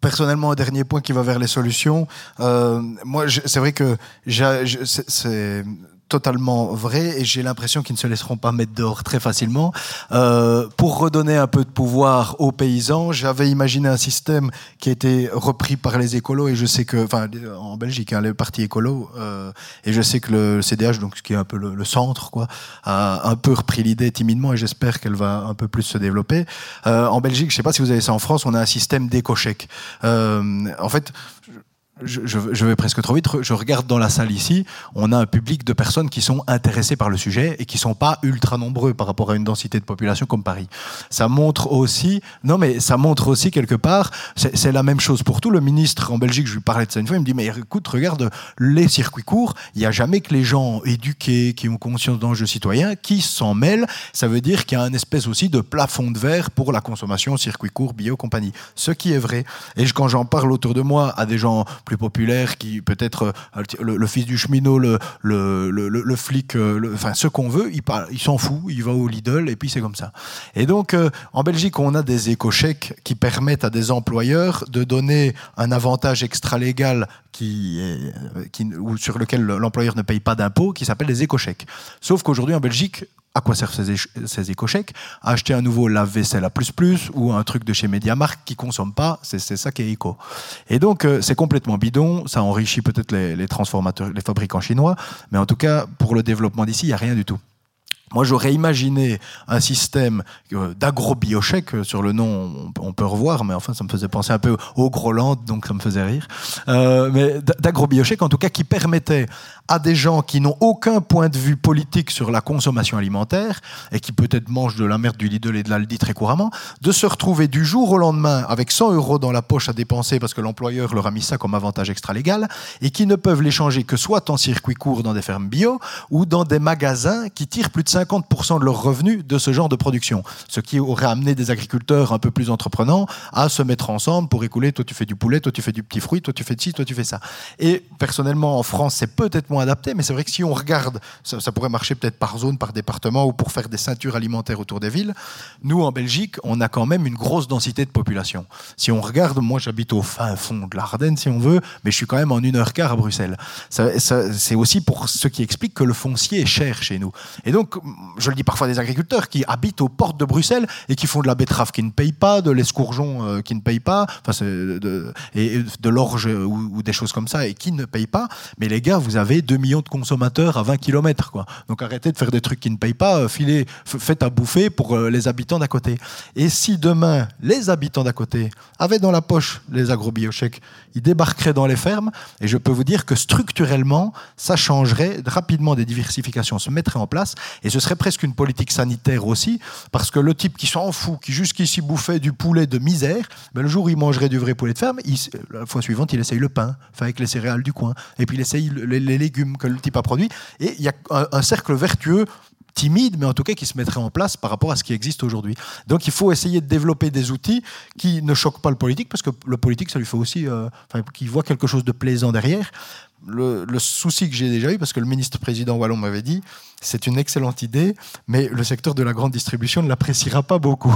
personnellement un dernier point qui va vers les solutions. Euh, moi, c'est vrai que c'est totalement vrai et j'ai l'impression qu'ils ne se laisseront pas mettre dehors très facilement. Euh, pour redonner un peu de pouvoir aux paysans, j'avais imaginé un système qui a été repris par les écolos et je sais que, enfin, en Belgique, hein, le parti écolo, euh, et je sais que le CDH, donc ce qui est un peu le, centre, quoi, a un peu repris l'idée timidement et j'espère qu'elle va un peu plus se développer. Euh, en Belgique, je sais pas si vous avez ça en France, on a un système d'éco-chèque. En fait, je, vais presque trop vite, je regarde dans la salle ici, on a un public de personnes qui sont intéressées par le sujet et qui sont pas ultra nombreux par rapport à une densité de population comme Paris. Ça montre aussi, non mais ça montre aussi quelque part, c'est la même chose pour tout. Le ministre en Belgique, je lui parlais de ça une fois, il me dit mais écoute, regarde les circuits courts, il n'y a jamais que les gens éduqués, qui ont conscience d'enjeux citoyens, qui s'en mêlent. Ça veut dire qu'il y a un espèce aussi de plafond de verre pour la consommation circuits courts, bio, compagnie. Ce qui est vrai. Et quand j'en parle autour de moi à des gens plus populaire, qui peut-être euh, le, fils du cheminot, le, le, le flic, euh, enfin ce qu'on veut, il, il s'en fout, il va au Lidl et puis c'est comme ça. Et donc euh, en Belgique, on a des éco-chèques qui permettent à des employeurs de donner un avantage extra-légal qui, qui, sur lequel l'employeur ne paye pas d'impôts, qui s'appelle les éco-chèques. Sauf qu'aujourd'hui en Belgique, à quoi servent ces, éco-chèques Acheter un nouveau lave-vaisselle à plus plus ou un truc de chez Mediamarkt qui consomme pas, c'est ça qui est éco. Et donc euh, c'est complètement bidon, ça enrichit peut-être les, les fabricants chinois, mais en tout cas pour le développement d'ici, il n'y a rien du tout. Moi, j'aurais imaginé un système euh, d'agro-biochèque, euh, sur le nom, on peut revoir, mais enfin, ça me faisait penser un peu au Groland, donc ça me faisait rire. Euh, mais d'agro-biochèque, en tout cas, qui permettait à des gens qui n'ont aucun point de vue politique sur la consommation alimentaire, et qui peut-être mangent de la merde du Lidl et de l'Aldi très couramment, de se retrouver du jour au lendemain avec 100 euros dans la poche à dépenser parce que l'employeur leur a mis ça comme avantage extra-légal, et qui ne peuvent l'échanger que soit en circuit court dans des fermes bio, ou dans des magasins qui tirent plus de 50% de leurs revenus de ce genre de production. Ce qui aurait amené des agriculteurs un peu plus entreprenants à se mettre ensemble pour écouler toi tu fais du poulet, toi tu fais du petit fruit, toi tu fais de ci, toi tu fais ça. Et personnellement, en France, c'est peut-être moins adapté, mais c'est vrai que si on regarde, ça, pourrait marcher peut-être par zone, par département ou pour faire des ceintures alimentaires autour des villes. Nous, en Belgique, on a quand même une grosse densité de population. Si on regarde, moi j'habite au fin fond de l'Ardenne, si on veut, mais je suis quand même en une heure quart à Bruxelles. c'est aussi pour ce qui explique que le foncier est cher chez nous. Et donc, je le dis parfois des agriculteurs qui habitent aux portes de Bruxelles et qui font de la betterave qui ne paye pas, de l'escourgeon euh, qui ne paye pas, enfin, de, l'orge ou, des choses comme ça et qui ne payent pas. Mais les gars, vous avez 2 millions de consommateurs à 20 km. Quoi. Donc arrêtez de faire des trucs qui ne payent pas, euh, filez, faites à bouffer pour euh, les habitants d'à côté. Et si demain, les habitants d'à côté avaient dans la poche les agrobiochèques, ils débarqueraient dans les fermes et je peux vous dire que structurellement, ça changerait rapidement des diversifications se mettraient en place et serait presque une politique sanitaire aussi, parce que le type qui s'en fout, qui jusqu'ici bouffait du poulet de misère, ben le jour où il mangerait du vrai poulet de ferme, la fois suivante, il essaye le pain, avec les céréales du coin, et puis il essaye les, légumes que le type a produits, et il y a un, cercle vertueux timide, mais en tout cas qui se mettrait en place par rapport à ce qui existe aujourd'hui. Donc il faut essayer de développer des outils qui ne choquent pas le politique, parce que le politique, ça lui fait aussi, euh, qu'il voit quelque chose de plaisant derrière. Le, souci que j'ai déjà eu, parce que le ministre-président Wallon m'avait dit, c'est une excellente idée, mais le secteur de la grande distribution ne l'appréciera pas beaucoup.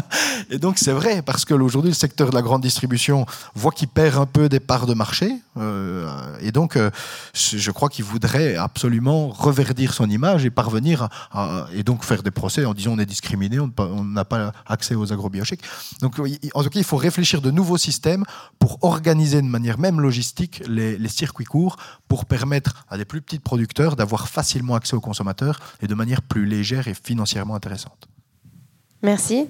et donc c'est vrai, parce que aujourd'hui le secteur de la grande distribution voit qu'il perd un peu des parts de marché, euh, et donc euh, je crois qu'il voudrait absolument reverdir son image et parvenir à, et donc faire des procès en disant on est discriminé, on n'a pas accès aux agrobiochèques. Donc en tout cas il faut réfléchir de nouveaux systèmes pour organiser de manière même logistique les circuits courts pour permettre à des plus petits producteurs d'avoir facilement accès aux consommateurs et de manière plus légère et financièrement intéressante. Merci.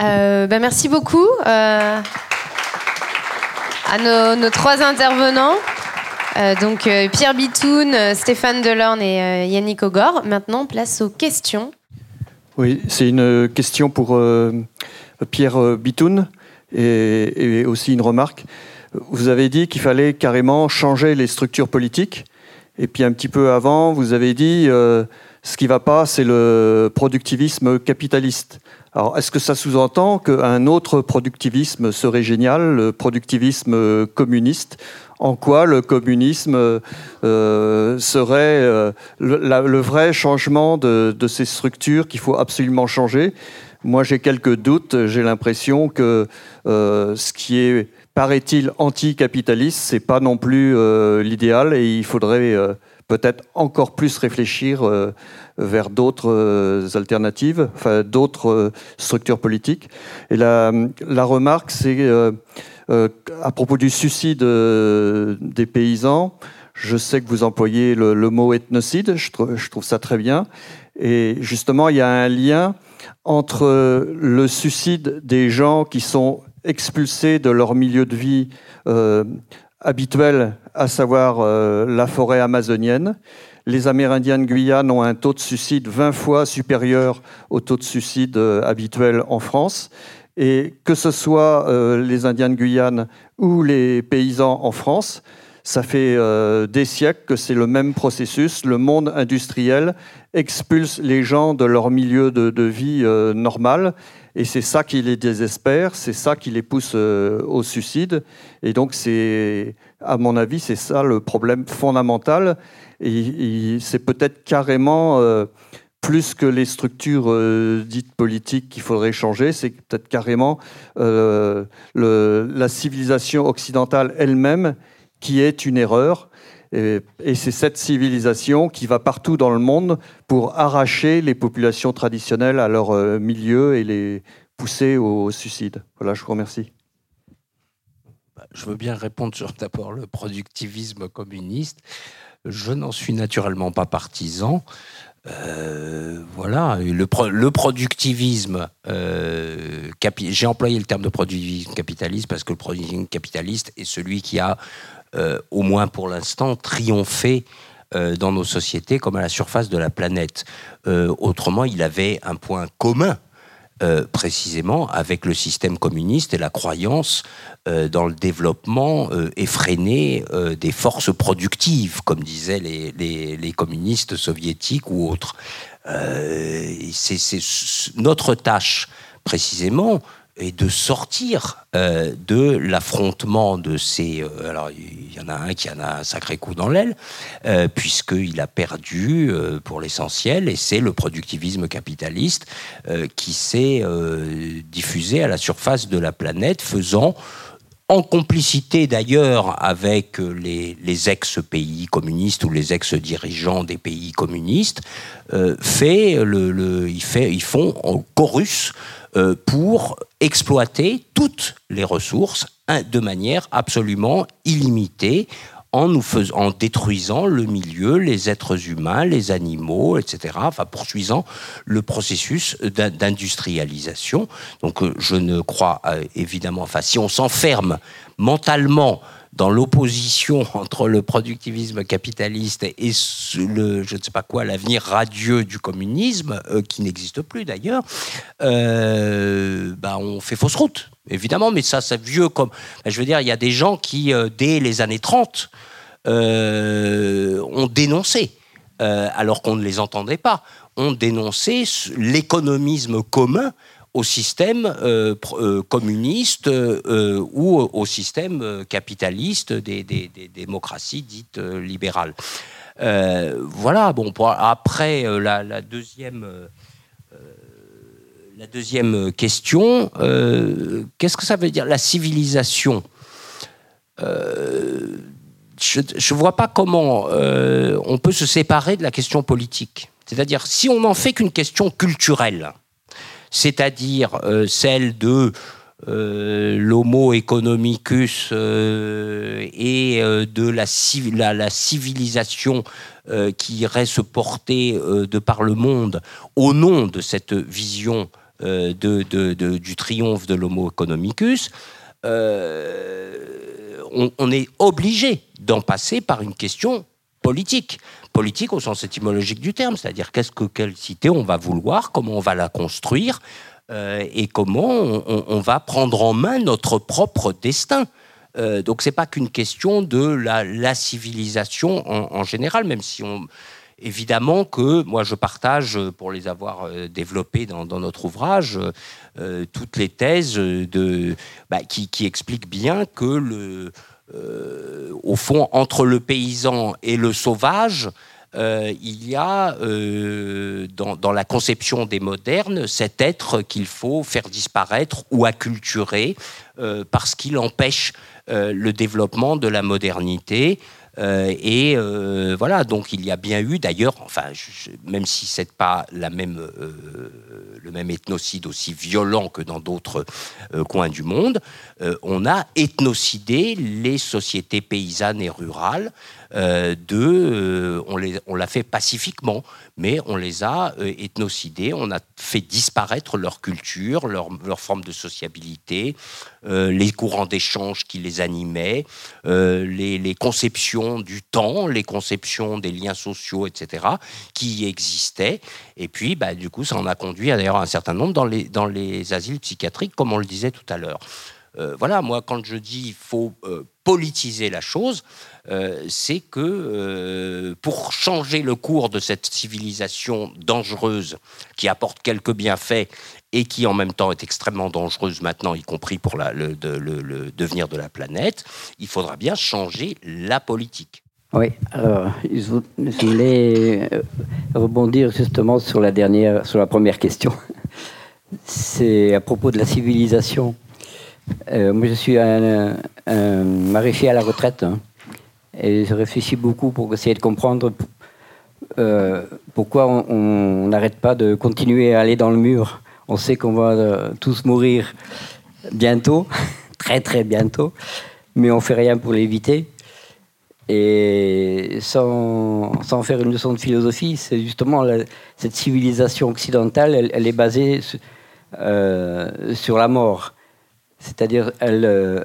Euh, ben merci beaucoup euh, à nos, trois intervenants. Euh, donc Pierre Bitoun, Stéphane Delorne et Yannick Ogor. Maintenant, place aux questions. Oui, c'est une question pour Pierre Bitoun et, et, aussi une remarque. Vous avez dit qu'il fallait carrément changer les structures politiques. Et puis un petit peu avant, vous avez dit euh, ce qui ne va pas, c'est le productivisme capitaliste. Alors, est-ce que ça sous-entend qu'un autre productivisme serait génial, le productivisme communiste? En quoi le communisme euh, serait euh, le, vrai changement de, de ces structures qu'il faut absolument changer? Moi, j'ai quelques doutes. J'ai l'impression que ce qui est paraît-il, anticapitaliste, c'est pas non plus euh, l'idéal et il faudrait euh, peut-être encore plus réfléchir euh, vers d'autres alternatives, enfin d'autres structures politiques. Et la, remarque, c'est à propos du suicide des paysans. Je sais que vous employez le, mot ethnocide, je, trouve ça très bien. Et justement, il y a un lien entre le suicide des gens qui sont expulsés de leur milieu de vie euh, habituels, à savoir la forêt amazonienne. Les Amérindiens de Guyane ont un taux de suicide 20 fois supérieur au taux de suicide habituel en France. Et que ce soit les Indiens de Guyane ou les paysans en France, ça fait euh, des siècles que c'est le même processus. Le monde industriel expulse les gens de leur milieu de, vie euh, normal. Et c'est ça qui les désespère, c'est ça qui les pousse euh, au suicide. Et donc, c'est, à mon avis, c'est ça le problème fondamental. Et, c'est peut-être carrément plus que les structures dites politiques qu'il faudrait changer, c'est peut-être carrément la civilisation occidentale elle-même qui est une erreur. Et, c'est cette civilisation qui va partout dans le monde pour arracher les populations traditionnelles à leur euh, milieu et les pousser au suicide. Voilà, je vous remercie. Bah, je veux bien répondre sur d'abord le productivisme communiste. Je n'en suis naturellement pas partisan. Euh, voilà, le, productivisme, euh, j'ai employé le terme de productivisme capitaliste parce que le productivisme capitaliste est celui qui a euh, au moins pour l'instant, triompher euh, dans nos sociétés comme à la surface de la planète. Autrement, il avait un point commun. Précisément avec le système communiste et la croyance dans le développement effréné des forces productives, comme disaient les, communistes soviétiques ou autres. C'est notre tâche, précisément, et de sortir euh, de l'affrontement de ces... Euh, alors, il y en a un qui en a un sacré coup dans l'aile, euh, puisqu'il a perdu pour l'essentiel, et c'est le productivisme capitaliste qui s'est diffusé à la surface de la planète, faisant en complicité d'ailleurs avec les, ex-pays communistes ou les ex-dirigeants des pays communistes, fait le, le, ils, ils font en chorus euh, pour exploiter toutes les ressources hein, de manière absolument illimitée en, nous faisant, détruisant le milieu, les êtres humains, les animaux, etc., enfin poursuivant le processus d'industrialisation. Donc euh, je ne crois euh, évidemment, enfin si on s'enferme mentalement dans l'opposition entre le productivisme capitaliste et je ne sais pas quoi, l'avenir radieux du communisme, euh, qui n'existe plus d'ailleurs, euh, bah on fait fausse route, évidemment, mais ça, c'est vieux comme... je veux dire, il y a des gens qui, euh, dès les années 30, ont dénoncé, alors qu'on ne les entendait pas, ont dénoncé l'économisme commun au système euh, euh, communiste euh, ou au système capitaliste des, démocraties dites libérales. voilà, bon, après la, deuxième. la deuxième question, qu'est-ce que ça veut dire la civilisation? Je ne vois pas comment on peut se séparer de la question politique. C'est-à-dire, si on n'en fait qu'une question culturelle, c'est-à-dire euh, celle de euh, l'homo economicus euh, et de la, civilisation qui irait se porter de par le monde au nom de cette vision du triomphe de l'homo economicus, on, est obligé d'en passer par une question politique. Politique au sens étymologique du terme, c'est-à-dire qu'est-ce que quelle cité on va vouloir, comment on va la construire euh, et comment on, va prendre en main notre propre destin. Euh, donc c'est pas qu'une question de la, civilisation en, général, même si on évidemment que moi je partage, pour les avoir euh, développées dans, notre ouvrage, toutes les thèses de, bah, qui, qui, expliquent bien que le euh, au fond, entre le paysan et le sauvage, euh, il y a euh, dans, la conception des modernes cet être qu'il faut faire disparaître ou acculturer parce qu'il empêche le développement de la modernité euh, et euh, voilà, donc il y a bien eu d'ailleurs, enfin, même si c'est pas la euh, le même ethnocide aussi violent que dans d'autres coins du monde, on a ethnocidé les sociétés paysannes et rurales Euh, deux, euh, on, les, on l'a fait pacifiquement, mais on les a euh, ethnocidés, on a fait disparaître leur culture, leur, forme de sociabilité, les courants d'échange qui les animaient, les, conceptions du temps, les conceptions des liens sociaux, etc., qui existaient. Et puis, bah, du coup, ça en a conduit d'ailleurs un certain nombre dans les, dans les asiles psychiatriques, comme on le disait tout à l'heure. voilà, moi, quand je dis il faut politiser la chose, euh, c'est que euh, pour changer le cours de cette civilisation dangereuse qui apporte quelques bienfaits et qui en même temps est extrêmement dangereuse maintenant, y compris pour le, devenir de la planète, il faudra bien changer la politique. Oui, alors je voulais euh, rebondir justement sur la dernière, sur la première question. C'est à propos de la civilisation. moi, je suis un, un à la retraite. Hein. Et je réfléchis beaucoup pour essayer de comprendre euh, pourquoi on n'arrête pas de continuer à aller dans le mur. On sait qu'on va euh, tous mourir bientôt, très très bientôt, mais on fait rien pour l'éviter. Et sans, sans, faire une leçon de philosophie, c'est justement cette civilisation occidentale, elle, est basée euh, sur la mort. C'est-à-dire, euh,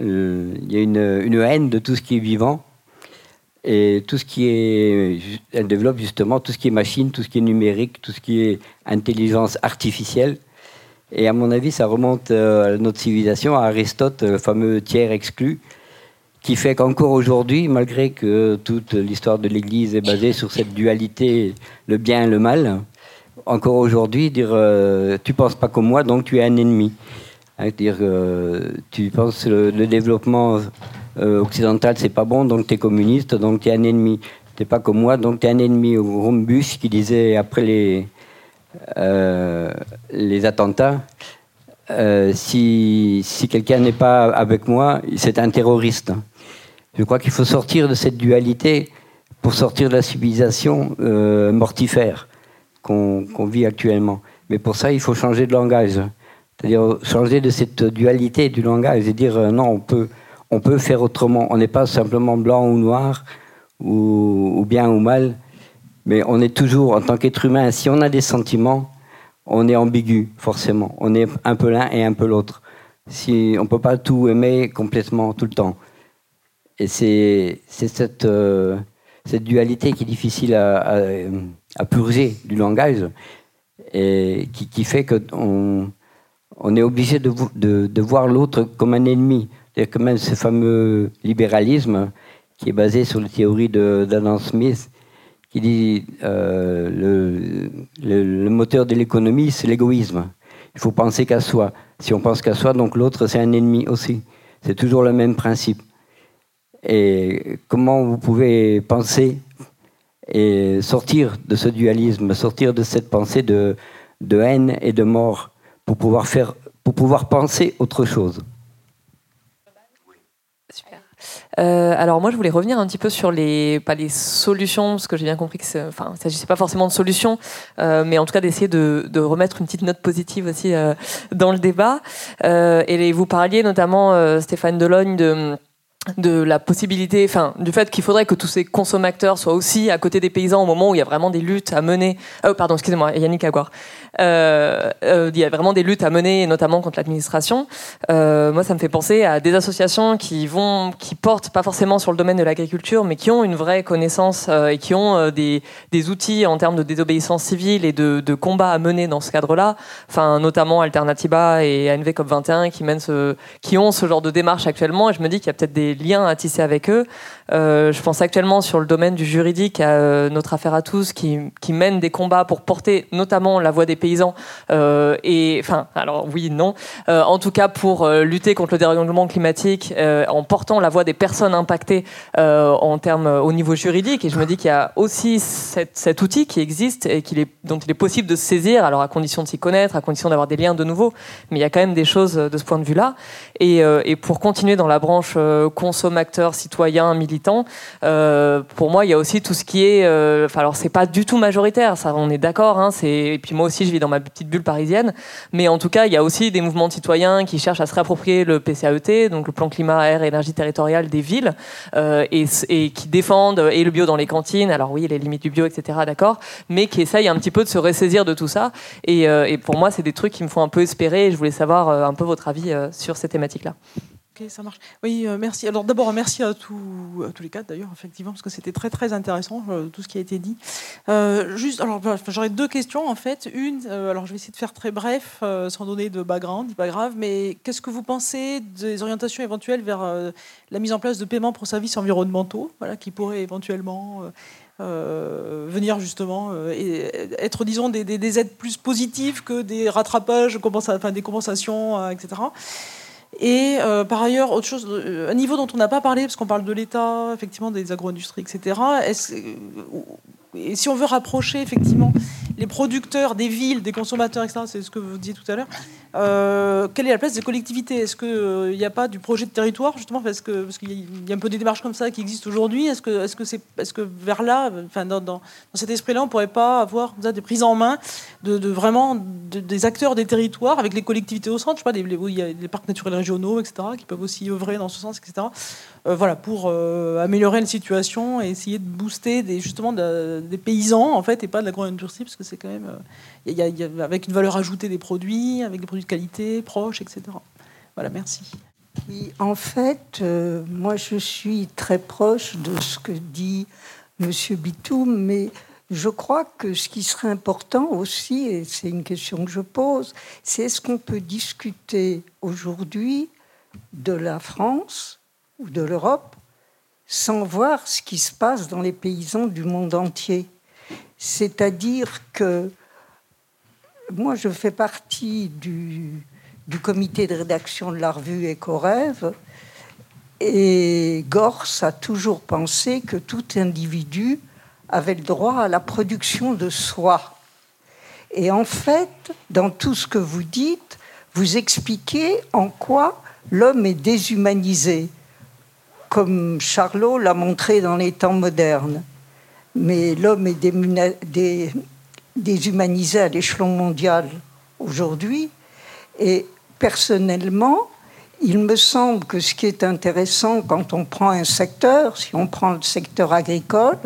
il y a une, haine de tout ce qui est vivant. Et tout ce qui est. Elle développe justement tout ce qui est machine, tout ce qui est numérique, tout ce qui est intelligence artificielle. Et à mon avis, ça remonte euh, à notre civilisation, à Aristote, le fameux tiers exclu, qui fait qu'encore aujourd'hui, malgré que toute l'histoire de l'Église est basée sur cette dualité, le bien et le mal, encore aujourd'hui, dire euh, tu penses pas comme moi, donc tu es un ennemi. Dire euh, tu penses le, le développement euh, occidental c'est pas bon, donc tu es communiste, donc tu es un ennemi. Tu pas comme moi, donc tu es un ennemi. Rumbus qui disait après les, euh, les attentats, si, si quelqu'un n'est pas avec moi, c'est un terroriste. Je crois qu'il faut sortir de cette dualité pour sortir de la civilisation mortifère qu'on vit actuellement. Mais pour ça, il faut changer de langage. C'est-à-dire changer de cette dualité du langage et dire euh, non, on peut, on peut faire autrement. On n'est pas simplement blanc ou noir, ou, bien ou mal, mais on est toujours, en tant qu'être humain, si on a des sentiments, on est ambigu, forcément. On est un peu l'un et un peu l'autre. Si, on ne peut pas tout aimer complètement tout le temps. Et c'est cette, euh, cette dualité qui est difficile à, à, purger du langage et qui, qui fait qu'on on est obligé de, voir l'autre comme un ennemi. C'est-à-dire que même ce fameux libéralisme, qui est basé sur la théorie d'Adam Smith, qui dit euh, le, moteur de l'économie, c'est l'égoïsme. Il faut penser qu'à soi. Si on pense qu'à soi, donc l'autre, c'est un ennemi aussi. C'est toujours le même principe. Et comment vous pouvez penser et sortir de ce dualisme, sortir de cette pensée de haine et de mort? Pour pouvoir faire, pour pouvoir penser autre chose. Super. Euh, alors moi, je voulais revenir un petit peu sur les pas les solutions, parce que j'ai bien compris que enfin, il s'agissait pas forcément de solutions, euh, mais en tout cas d'essayer de, de, remettre une petite note positive aussi euh, dans le débat. et vous parliez notamment, Stéphane Delogne, de de la possibilité, enfin, du fait qu'il faudrait que tous ces consommateurs soient aussi à côté des paysans au moment où il y a vraiment des luttes à mener. Pardon, excusez-moi, Yannick Aguar. Euh, euh, il y a vraiment des luttes à mener, notamment contre l'administration. Euh, moi, ça me fait penser à des associations qui vont, qui portent pas forcément sur le domaine de l'agriculture, mais qui ont une vraie connaissance et qui ont des, des, outils en termes de désobéissance civile et de, de combat à mener dans ce cadre-là. Enfin, notamment Alternativa et ANV COP21 qui mènent ce, qui ont ce genre de démarche actuellement. Et je me dis qu'il y a peut-être des liens à tisser avec eux. Euh, je pense actuellement sur le domaine du juridique à euh, notre affaire à tous qui, qui, mène des combats pour porter notamment la voix des paysans euh, et enfin alors oui non. Euh, en tout cas pour euh, lutter contre le dérèglement climatique en portant la voix des personnes impactées en termes au niveau juridique. Et je me dis qu'il y a aussi cette, cet outil qui existe et qu'il est dont il est possible de se saisir alors à condition de s'y connaître à condition d'avoir des liens de nouveau. Mais il y a quand même des choses de ce point de vue là et, et pour continuer dans la branche consommateur citoyen militant euh, pour moi, il y a aussi tout ce qui est. Euh, enfin, alors, c'est pas du tout majoritaire, on est d'accord. Hein, et puis moi aussi, je vis dans ma petite bulle parisienne. Mais en tout cas, il y a aussi des mouvements citoyens qui cherchent à se réapproprier le PCAET, donc le plan climat, air, énergie territoriale des villes, euh, et, et, qui défendent et le bio dans les cantines. Alors oui, les limites du bio, etc. D'accord, mais qui essayent un petit peu de se ressaisir de tout ça. Et, et pour moi, c'est des trucs qui me font un peu espérer. Et je voulais savoir un peu votre avis sur ces thématiques-là Oui, euh, merci. Alors d'abord, merci à, tous les quatre d'ailleurs, effectivement, parce que c'était très très intéressant euh, tout ce qui a été dit. Euh, juste, alors j'aurais deux questions en fait. Une, alors je vais essayer de faire très bref, sans donner de background, pas grave. Mais qu'est-ce que vous pensez des orientations éventuelles vers la mise en place de paiements pour services environnementaux, voilà, qui pourraient éventuellement venir justement être, disons, des, aides plus positives que des rattrapages, des compensations, etc. Et euh, par ailleurs, autre chose, euh, un niveau dont on n'a pas parlé, parce qu'on parle de l'État, effectivement, des agro-industries, etc. et si on veut rapprocher effectivement les producteurs des villes, des consommateurs, etc., c'est ce que vous disiez tout à l'heure, euh, quelle est la place des collectivités? Est-ce qu'il n'y a pas du projet de territoire, justement Parce qu'il qu'il y a un peu des démarches comme ça qui existent aujourd'hui? Est-ce que, vers là, dans, cet esprit-là, on ne pourrait pas avoir des prises en main de, vraiment des acteurs des territoires avec les collectivités au centre? Je sais pas, il y a des parcs naturels régionaux, etc., qui peuvent aussi œuvrer dans ce sens, etc. Euh, voilà, pour euh, améliorer la situation et essayer de booster des, justement des paysans, en fait, et pas de l'agro-industrie, parce que c'est quand même. A, avec une valeur ajoutée des produits, avec des produits de qualité, proches, etc. Voilà, merci. Oui, en fait, euh, moi, je suis très proche de ce que dit M. Bitoum, mais je crois que ce qui serait important aussi, et c'est une question que je pose, c'est est-ce qu'on peut discuter aujourd'hui de la France ou de l'Europe sans voir ce qui se passe dans les paysans du monde entier. C'est-à-dire que moi, je fais partie du, comité de rédaction de la revue Éco-Rêve, et Gors a toujours pensé que tout individu avait le droit à la production de soi. Et en fait, dans tout ce que vous dites, vous expliquez en quoi l'homme est déshumanisé comme Charlot l'a montré dans les temps modernes. Mais l'homme est déshumanisé à l'échelon mondial aujourd'hui. Et personnellement, il me semble que ce qui est intéressant quand on prend un secteur, si on prend le secteur agricole,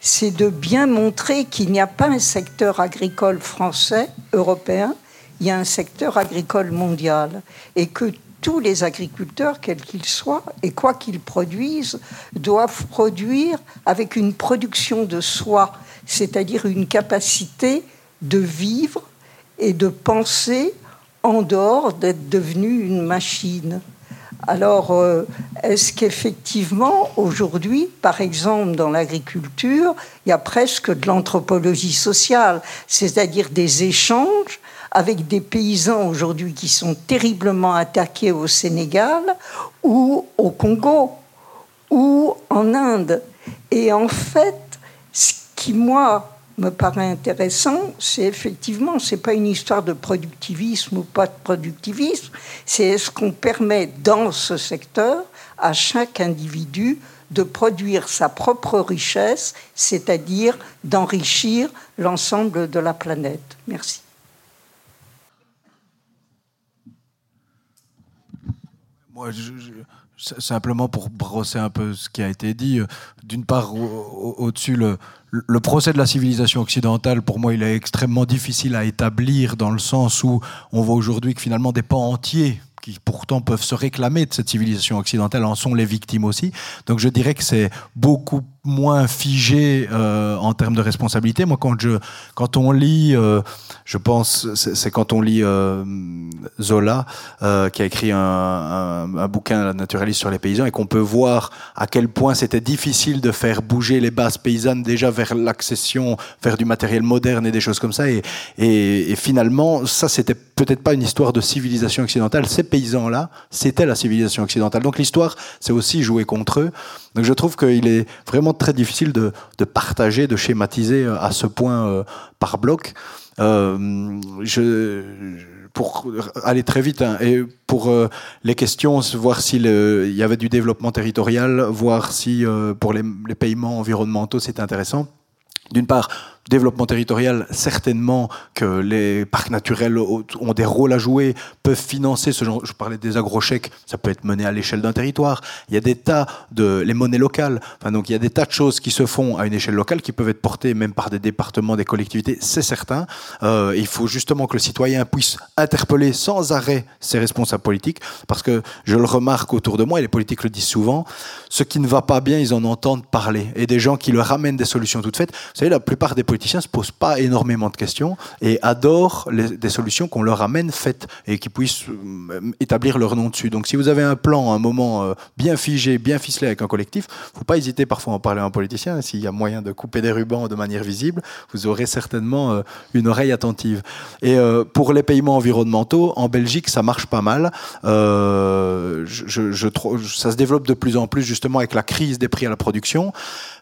c'est de bien montrer qu'il n'y a pas un secteur agricole français, européen, il y a un secteur agricole mondial. Et que tous les agriculteurs, quels qu'ils soient, et quoi qu'ils produisent, doivent produire avec une production de soi, c'est-à-dire une capacité de vivre et de penser en dehors d'être devenu une machine. Alors, euh, est-ce qu'effectivement, aujourd'hui, par exemple, dans l'agriculture, il y a presque de l'anthropologie sociale, c'est-à-dire des échanges avec des paysans aujourd'hui qui sont terriblement attaqués au Sénégal ou au Congo ou en Inde. Et en fait, ce qui, moi, me paraît intéressant, c'est effectivement, c'est pas une histoire de productivisme ou pas de productivisme, c'est est-ce qu'on permet dans ce secteur à chaque individu de produire sa propre richesse, c'est-à-dire d'enrichir l'ensemble de la planète. Merci. Simplement pour brosser un peu ce qui a été dit, euh, d'une part, au-dessus, le, le procès de la civilisation occidentale, pour moi, il est extrêmement difficile à établir dans le sens où on voit aujourd'hui que finalement des pans entiers qui pourtant peuvent se réclamer de cette civilisation occidentale en sont les victimes aussi. Donc je dirais que c'est beaucoup moins figé euh, en termes de responsabilité. Moi, quand, je, quand on lit, euh, je pense, c'est quand on lit euh, Zola, qui a écrit un, un, un, bouquin naturaliste sur les paysans, et qu'on peut voir à quel point c'était difficile de faire bouger les bases paysannes déjà vers l'accession, vers du matériel moderne et des choses comme ça. Et, et, et finalement, ça, c'était peut-être pas une histoire de civilisation occidentale. Ces paysans-là, c'était la civilisation occidentale. Donc l'histoire, c'est aussi jouer contre eux. Donc je trouve qu'il est vraiment très difficile de, partager, de schématiser euh, à ce point euh, par bloc. Euh, pour aller très vite, hein, et pour les questions, voir s'il il y avait du développement territorial, voir si pour les, les paiements environnementaux c'était intéressant. D'une part, développement territorial, certainement que les parcs naturels ont des rôles à jouer, peuvent financer ce genre. Je parlais des agrochèques, ça peut être mené à l'échelle d'un territoire. Il y a des tas de les monnaies locales. Enfin, donc il y a des tas de choses qui se font à une échelle locale qui peuvent être portées même par des départements, des collectivités. C'est certain. Euh, il faut justement que le citoyen puisse interpeller sans arrêt ses responsables politiques, parce que je le remarque autour de moi et les politiques le disent souvent. Ce qui ne va pas bien, ils en entendent parler et des gens qui leur amènent des solutions toutes faites. Vous savez, la plupart des politiciens se posent pas énormément de questions et adorent des solutions qu'on leur amène faites et qui puissent euh, établir leur nom dessus. Donc si vous avez un plan, un moment euh, bien figé, bien ficelé avec un collectif, faut pas hésiter parfois à en parler à un politicien. S'il y a moyen de couper des rubans de manière visible, vous aurez certainement euh, une oreille attentive. Et pour les paiements environnementaux, en Belgique, ça marche pas mal. ça se développe de plus en plus justement avec la crise des prix à la production.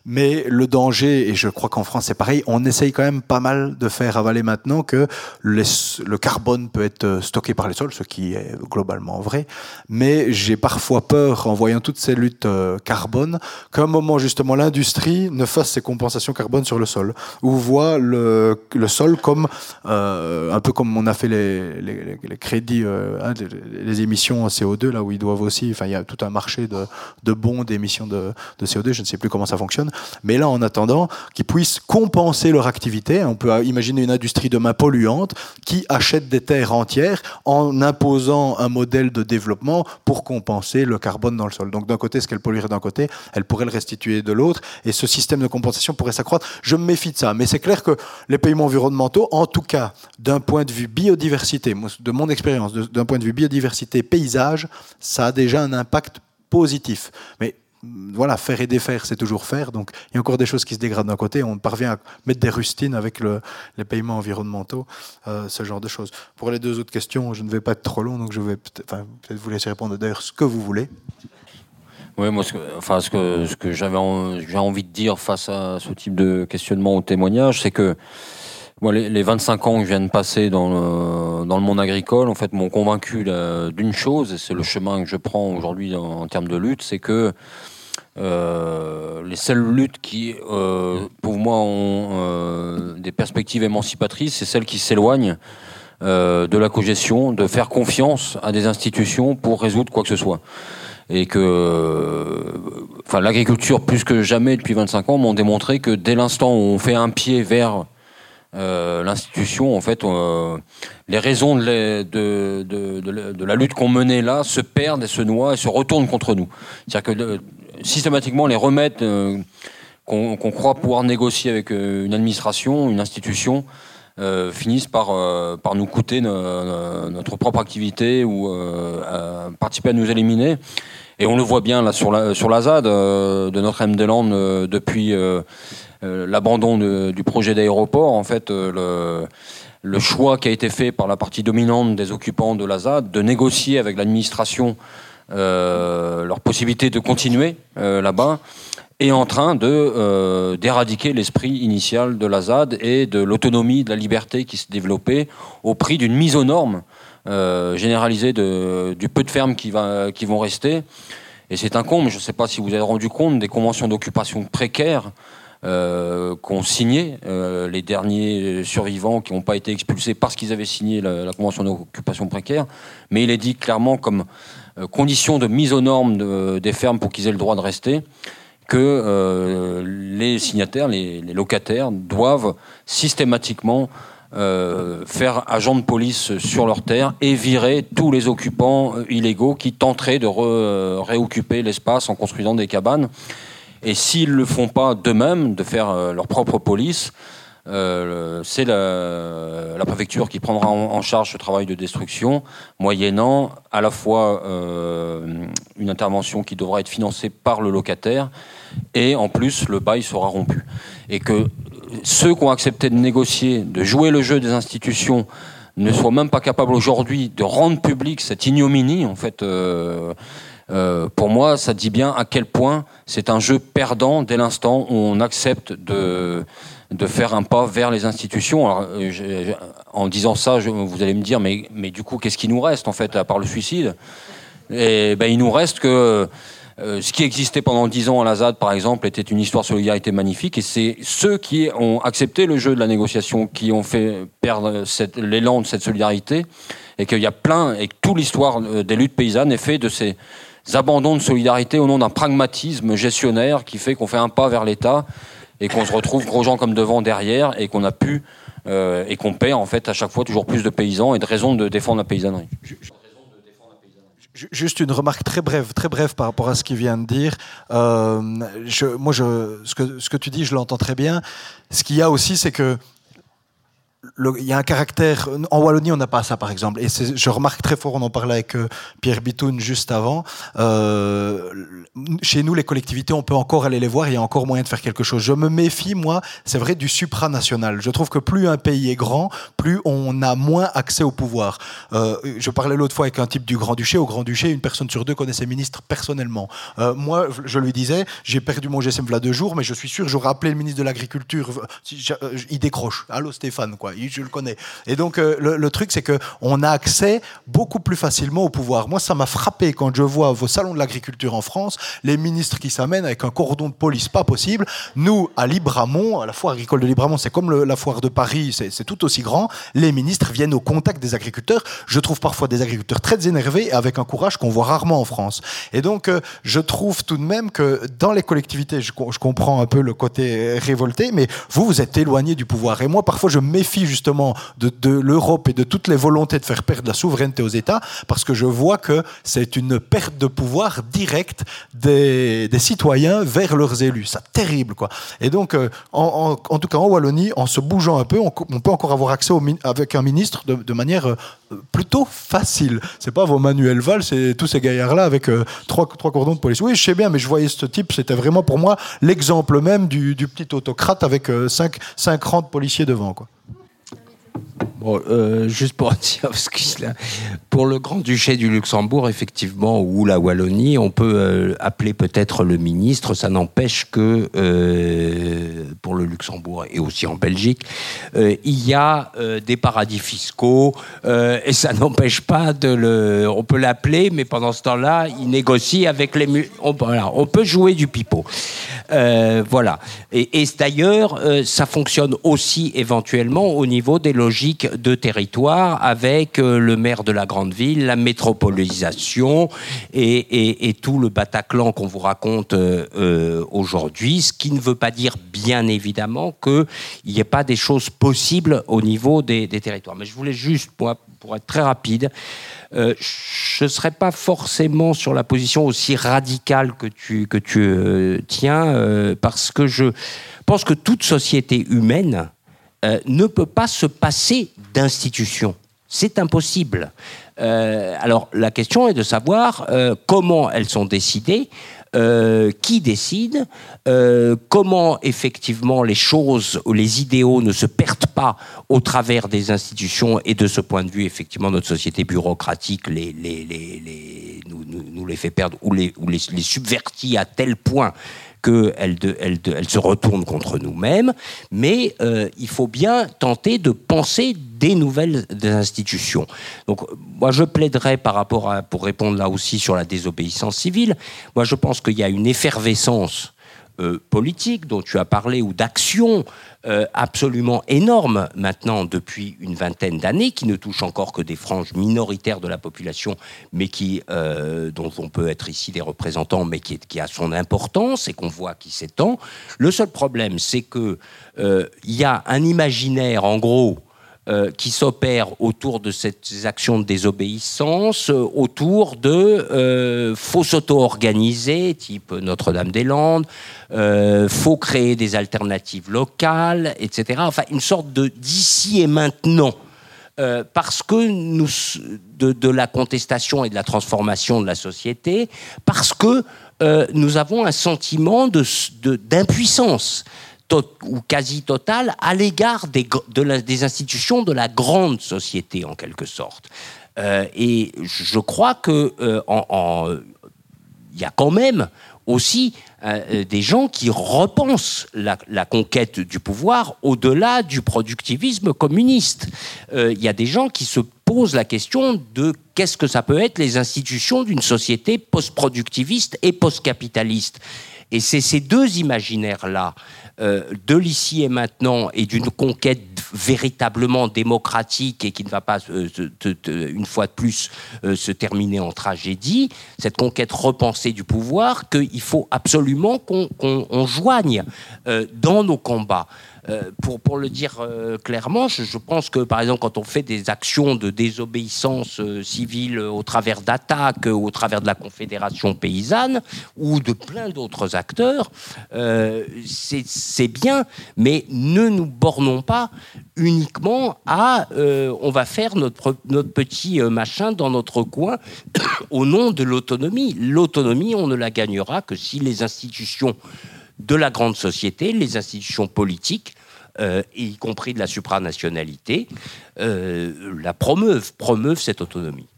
Mais le danger, et je crois qu'en France c'est pareil, on essaye quand même pas mal de faire avaler maintenant que le carbone peut être euh, stocké par les sols, ce qui est globalement vrai. Mais j'ai parfois peur, en voyant toutes ces luttes euh, carbone, qu'à un moment justement l'industrie ne fasse ses compensations carbone sur le sol, ou voit le, sol comme euh, un peu comme on a fait les, crédits, hein, les, émissions CO2, là où ils doivent aussi, enfin il y a tout un marché de, bons d'émissions de CO2, je ne sais plus comment ça fonctionne mais là, en attendant, qu'ils puissent compenser leur activité. On peut imaginer une industrie demain polluante qui achète des terres entières en imposant un modèle de développement pour compenser le carbone dans le sol. Donc d'un côté, ce qu'elle polluerait d'un côté, elle pourrait le restituer de l'autre, et ce système de compensation pourrait s'accroître. Je me méfie de ça, mais c'est clair que les paiements environnementaux, en tout cas d'un point de vue biodiversité, de mon expérience, d'un point de vue biodiversité, paysage, ça a déjà un impact positif. Mais voilà, faire et défaire, c'est toujours faire. Donc, il y a encore des choses qui se dégradent d'un côté. On parvient à mettre des rustines avec les paiements environnementaux, euh, ce genre de choses. Pour les deux autres questions, je ne vais pas être trop long, donc je vais peut-être vous laisser répondre d'ailleurs ce que vous voulez. Oui, moi, ce que, enfin, ce que, ce que j'avais j'ai envie de dire face à ce type de questionnement ou témoignage, c'est que moi, les, 25 ans que je viens de passer dans le, dans le monde agricole, en fait, m'ont convaincu d'une chose, et c'est le chemin que je prends aujourd'hui en, en, termes de lutte, c'est que euh, les seules luttes qui, euh, pour moi, ont euh, des perspectives émancipatrices, c'est celles qui s'éloignent de la cogestion, de faire confiance à des institutions pour résoudre quoi que ce soit. Et que enfin, l'agriculture, plus que jamais depuis 25 ans, m'ont démontré que dès l'instant où on fait un pied vers l'institution, en fait, les raisons de, de, la lutte qu'on menait là se perdent et se noient et se retournent contre nous. C'est-à-dire que systématiquement les remèdes euh, qu'on croit pouvoir négocier avec euh, une administration, une institution, euh, finissent par, par nous coûter notre propre activité ou participer à nous éliminer. Et on le voit bien là sur la, sur la ZAD de Notre-Dame-des-Landes depuis l'abandon du projet d'aéroport. En fait, le, le choix qui a été fait par la partie dominante des occupants de la ZAD de négocier avec l'administration leur possibilité de continuer euh, là-bas est en train de euh, d'éradiquer l'esprit initial de la ZAD et de l'autonomie, de la liberté qui se développait au prix d'une mise aux normes généralisée du peu de fermes qui, vont rester. Et c'est un comble, je ne sais pas si vous avez rendu compte des conventions d'occupation précaires euh, qu'ont signé les derniers survivants qui n'ont pas été expulsés parce qu'ils avaient signé la, convention d'occupation précaire. Mais il est dit clairement comme euh, conditions de mise aux normes des fermes pour qu'ils aient le droit de rester, que euh, les signataires, les, locataires, doivent systématiquement euh, faire agent de police sur leur terre et virer tous les occupants illégaux qui tenteraient de réoccuper l'espace en construisant des cabanes. Et s'ils ne le font pas d'eux-mêmes, de faire leur propre police, euh, c'est la, préfecture qui prendra en, charge ce travail de destruction, moyennant à la fois euh, une intervention qui devra être financée par le locataire, et en plus le bail sera rompu. Et que ceux qui ont accepté de négocier, de jouer le jeu des institutions, ne soient même pas capables aujourd'hui de rendre public cette ignominie, en fait. Euh, pour moi, ça dit bien à quel point c'est un jeu perdant dès l'instant où on accepte de, de faire un pas vers les institutions. Alors, euh, en disant ça, vous allez me dire, mais, du coup, qu'est-ce qui nous reste en fait, à part le suicide? Et ben, il nous reste que euh, ce qui existait pendant dix ans à la ZAD, par exemple, était une histoire de solidarité magnifique, et c'est ceux qui ont accepté le jeu de la négociation qui ont fait perdre l'élan de cette solidarité, et qu'il y a plein, et que toute l'histoire euh, des luttes paysannes est faite de ces abandons de solidarité au nom d'un pragmatisme gestionnaire qui fait qu'on fait un pas vers l'État et qu'on se retrouve gros gens comme devant, derrière, et qu'on a pu euh, et qu'on perd en fait à chaque fois toujours plus de paysans et de raisons de défendre la paysannerie. Juste une remarque très brève, très brève par rapport à ce qu'il vient de dire. Euh, moi, ce que tu dis, je l'entends très bien. Ce qu'il y a aussi, c'est que il y a un caractère. En Wallonie, on n'a pas ça, par exemple. Et je remarque très fort, on en parlait avec euh, Pierre Bitoun juste avant. Euh, chez nous, les collectivités, on peut encore aller les voir. Il y a encore moyen de faire quelque chose. Je me méfie, moi, c'est vrai, du supranational. Je trouve que plus un pays est grand, plus on a moins accès au pouvoir. Euh, je parlais l'autre fois avec un type du Grand-Duché. Au Grand-Duché, une personne sur deux connaît ses ministres personnellement. moi, je lui disais, j'ai perdu mon GSM là deux jours, mais je suis sûr, j'aurais appelé le ministre de l'Agriculture. il décroche. Allô, Stéphane, quoi je le connais. Et donc, euh, le, truc, c'est qu'on a accès beaucoup plus facilement au pouvoir. Moi, ça m'a frappé quand je vois vos salons de l'agriculture en France, les ministres qui s'amènent avec un cordon de police pas possible. Nous, à Libramont, à la foire agricole de Libramont, c'est comme la foire de Paris, c'est tout aussi grand. Les ministres viennent au contact des agriculteurs. Je trouve parfois des agriculteurs très énervés avec un courage qu'on voit rarement en France. Et donc, euh, je trouve tout de même que dans les collectivités, je, je comprends un peu le côté révolté, mais vous, vous êtes éloigné du pouvoir. Et moi, parfois, je méfie justement de, l'Europe et de toutes les volontés de faire perdre la souveraineté aux États, parce que je vois que c'est une perte de pouvoir directe des, citoyens vers leurs élus. C'est terrible, quoi. Et donc, euh, en, tout cas, en Wallonie, en se bougeant un peu, on, peut encore avoir accès avec un ministre de, manière euh, plutôt facile. C'est pas vos Manuel Valls, c'est tous ces gaillards-là avec euh, trois, trois cordons de police. Oui, je sais bien, mais je voyais ce type, c'était vraiment pour moi l'exemple même du, petit autocrate avec cinq, cinq rangs de policiers devant, quoi. Bon, euh, juste pour dire, pour le Grand-Duché du Luxembourg, effectivement, ou la Wallonie, on peut euh, appeler peut-être le ministre. Ça n'empêche que euh, pour le Luxembourg et aussi en Belgique, il y a des paradis fiscaux et ça n'empêche pas de le. On peut l'appeler, mais pendant ce temps-là, il négocie avec les. On, voilà, on peut jouer du pipeau. voilà. Et, et d'ailleurs, ça fonctionne aussi éventuellement au niveau des de territoire avec euh, le maire de la grande ville, la métropolisation et, tout le Bataclan qu'on vous raconte euh, euh, aujourd'hui, ce qui ne veut pas dire bien évidemment qu'il n'y ait pas des choses possibles au niveau des, territoires. Mais je voulais juste, pour, pour être très rapide, je ne serais pas forcément sur la position aussi radicale que tu, que tu tiens, parce que je pense que toute société humaine euh, ne peut pas se passer d'institutions. C'est impossible. Euh, alors la question est de savoir euh, comment elles sont décidées, qui décide, comment effectivement les choses ou les idéaux ne se perdent pas au travers des institutions et de ce point de vue effectivement notre société bureaucratique les, nous, les fait perdre ou les subvertit à tel point qu'elle elle, se retourne contre nous-mêmes, mais euh, il faut bien tenter de penser des nouvelles institutions. Donc, moi, je plaiderais par rapport à, pour répondre là aussi sur la désobéissance civile, moi, je pense qu'il y a une effervescence euh, politique dont tu as parlé ou d'action euh, absolument énorme maintenant depuis une vingtaine d'années, qui ne touche encore que des franges minoritaires de la population, mais qui, euh, dont on peut être ici des représentants, mais qui, qui a son importance et qu'on voit qui s'étend. Le seul problème, c'est que il y a un imaginaire, en gros, euh, qui s'opèrent autour de ces actions de désobéissance, euh, autour de euh, faut s'auto-organiser, type Notre-Dame-des-Landes, faut créer des alternatives locales, etc. Enfin, une sorte de d'ici et maintenant. parce que nous, de, la contestation et de la transformation de la société, parce que nous avons un sentiment d'impuissance ou quasi totale à l'égard des, des, institutions de la grande société, en quelque sorte. Euh, et je crois que euh, il y a quand même aussi euh, des gens qui repensent la, la conquête du pouvoir au-delà du productivisme communiste. Il y a des gens qui se posent la question de qu'est-ce que ça peut être les institutions d'une société post-productiviste et post-capitaliste. Et c'est ces deux imaginaires-là euh, de l'ici et maintenant et d'une conquête véritablement démocratique et qui ne va pas, euh, une fois de plus, euh, se terminer en tragédie, cette conquête repensée du pouvoir, qu'il faut absolument qu'on joigne dans nos combats. Euh, pour, le dire euh, clairement, je, pense que, par exemple, quand on fait des actions de désobéissance euh, civile au travers d'attaques, au travers de la Confédération paysanne ou de plein d'autres acteurs, c'est bien, mais ne nous bornons pas uniquement à on va faire notre petit machin dans notre coin au nom de l'autonomie. L'autonomie, on ne la gagnera que si les institutions de la grande société, les institutions politiques, euh, y compris de la supranationalité, euh, la promeuvent, promeuvent cette autonomie.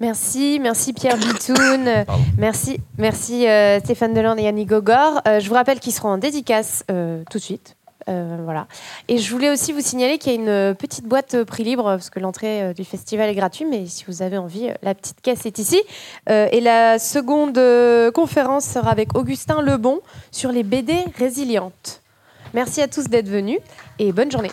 Merci, merci Pierre Bitoun, merci, merci euh, Stéphane Delande et Yannick Gogor. je vous rappelle qu'ils seront en dédicace tout de suite. Voilà. Et je voulais aussi vous signaler qu'il y a une petite boîte prix libre, parce que l'entrée du festival est gratuite, mais si vous avez envie, la petite caisse est ici. et la seconde conférence sera avec Augustin Lebon sur les BD résilientes. Merci à tous d'être venus et bonne journée.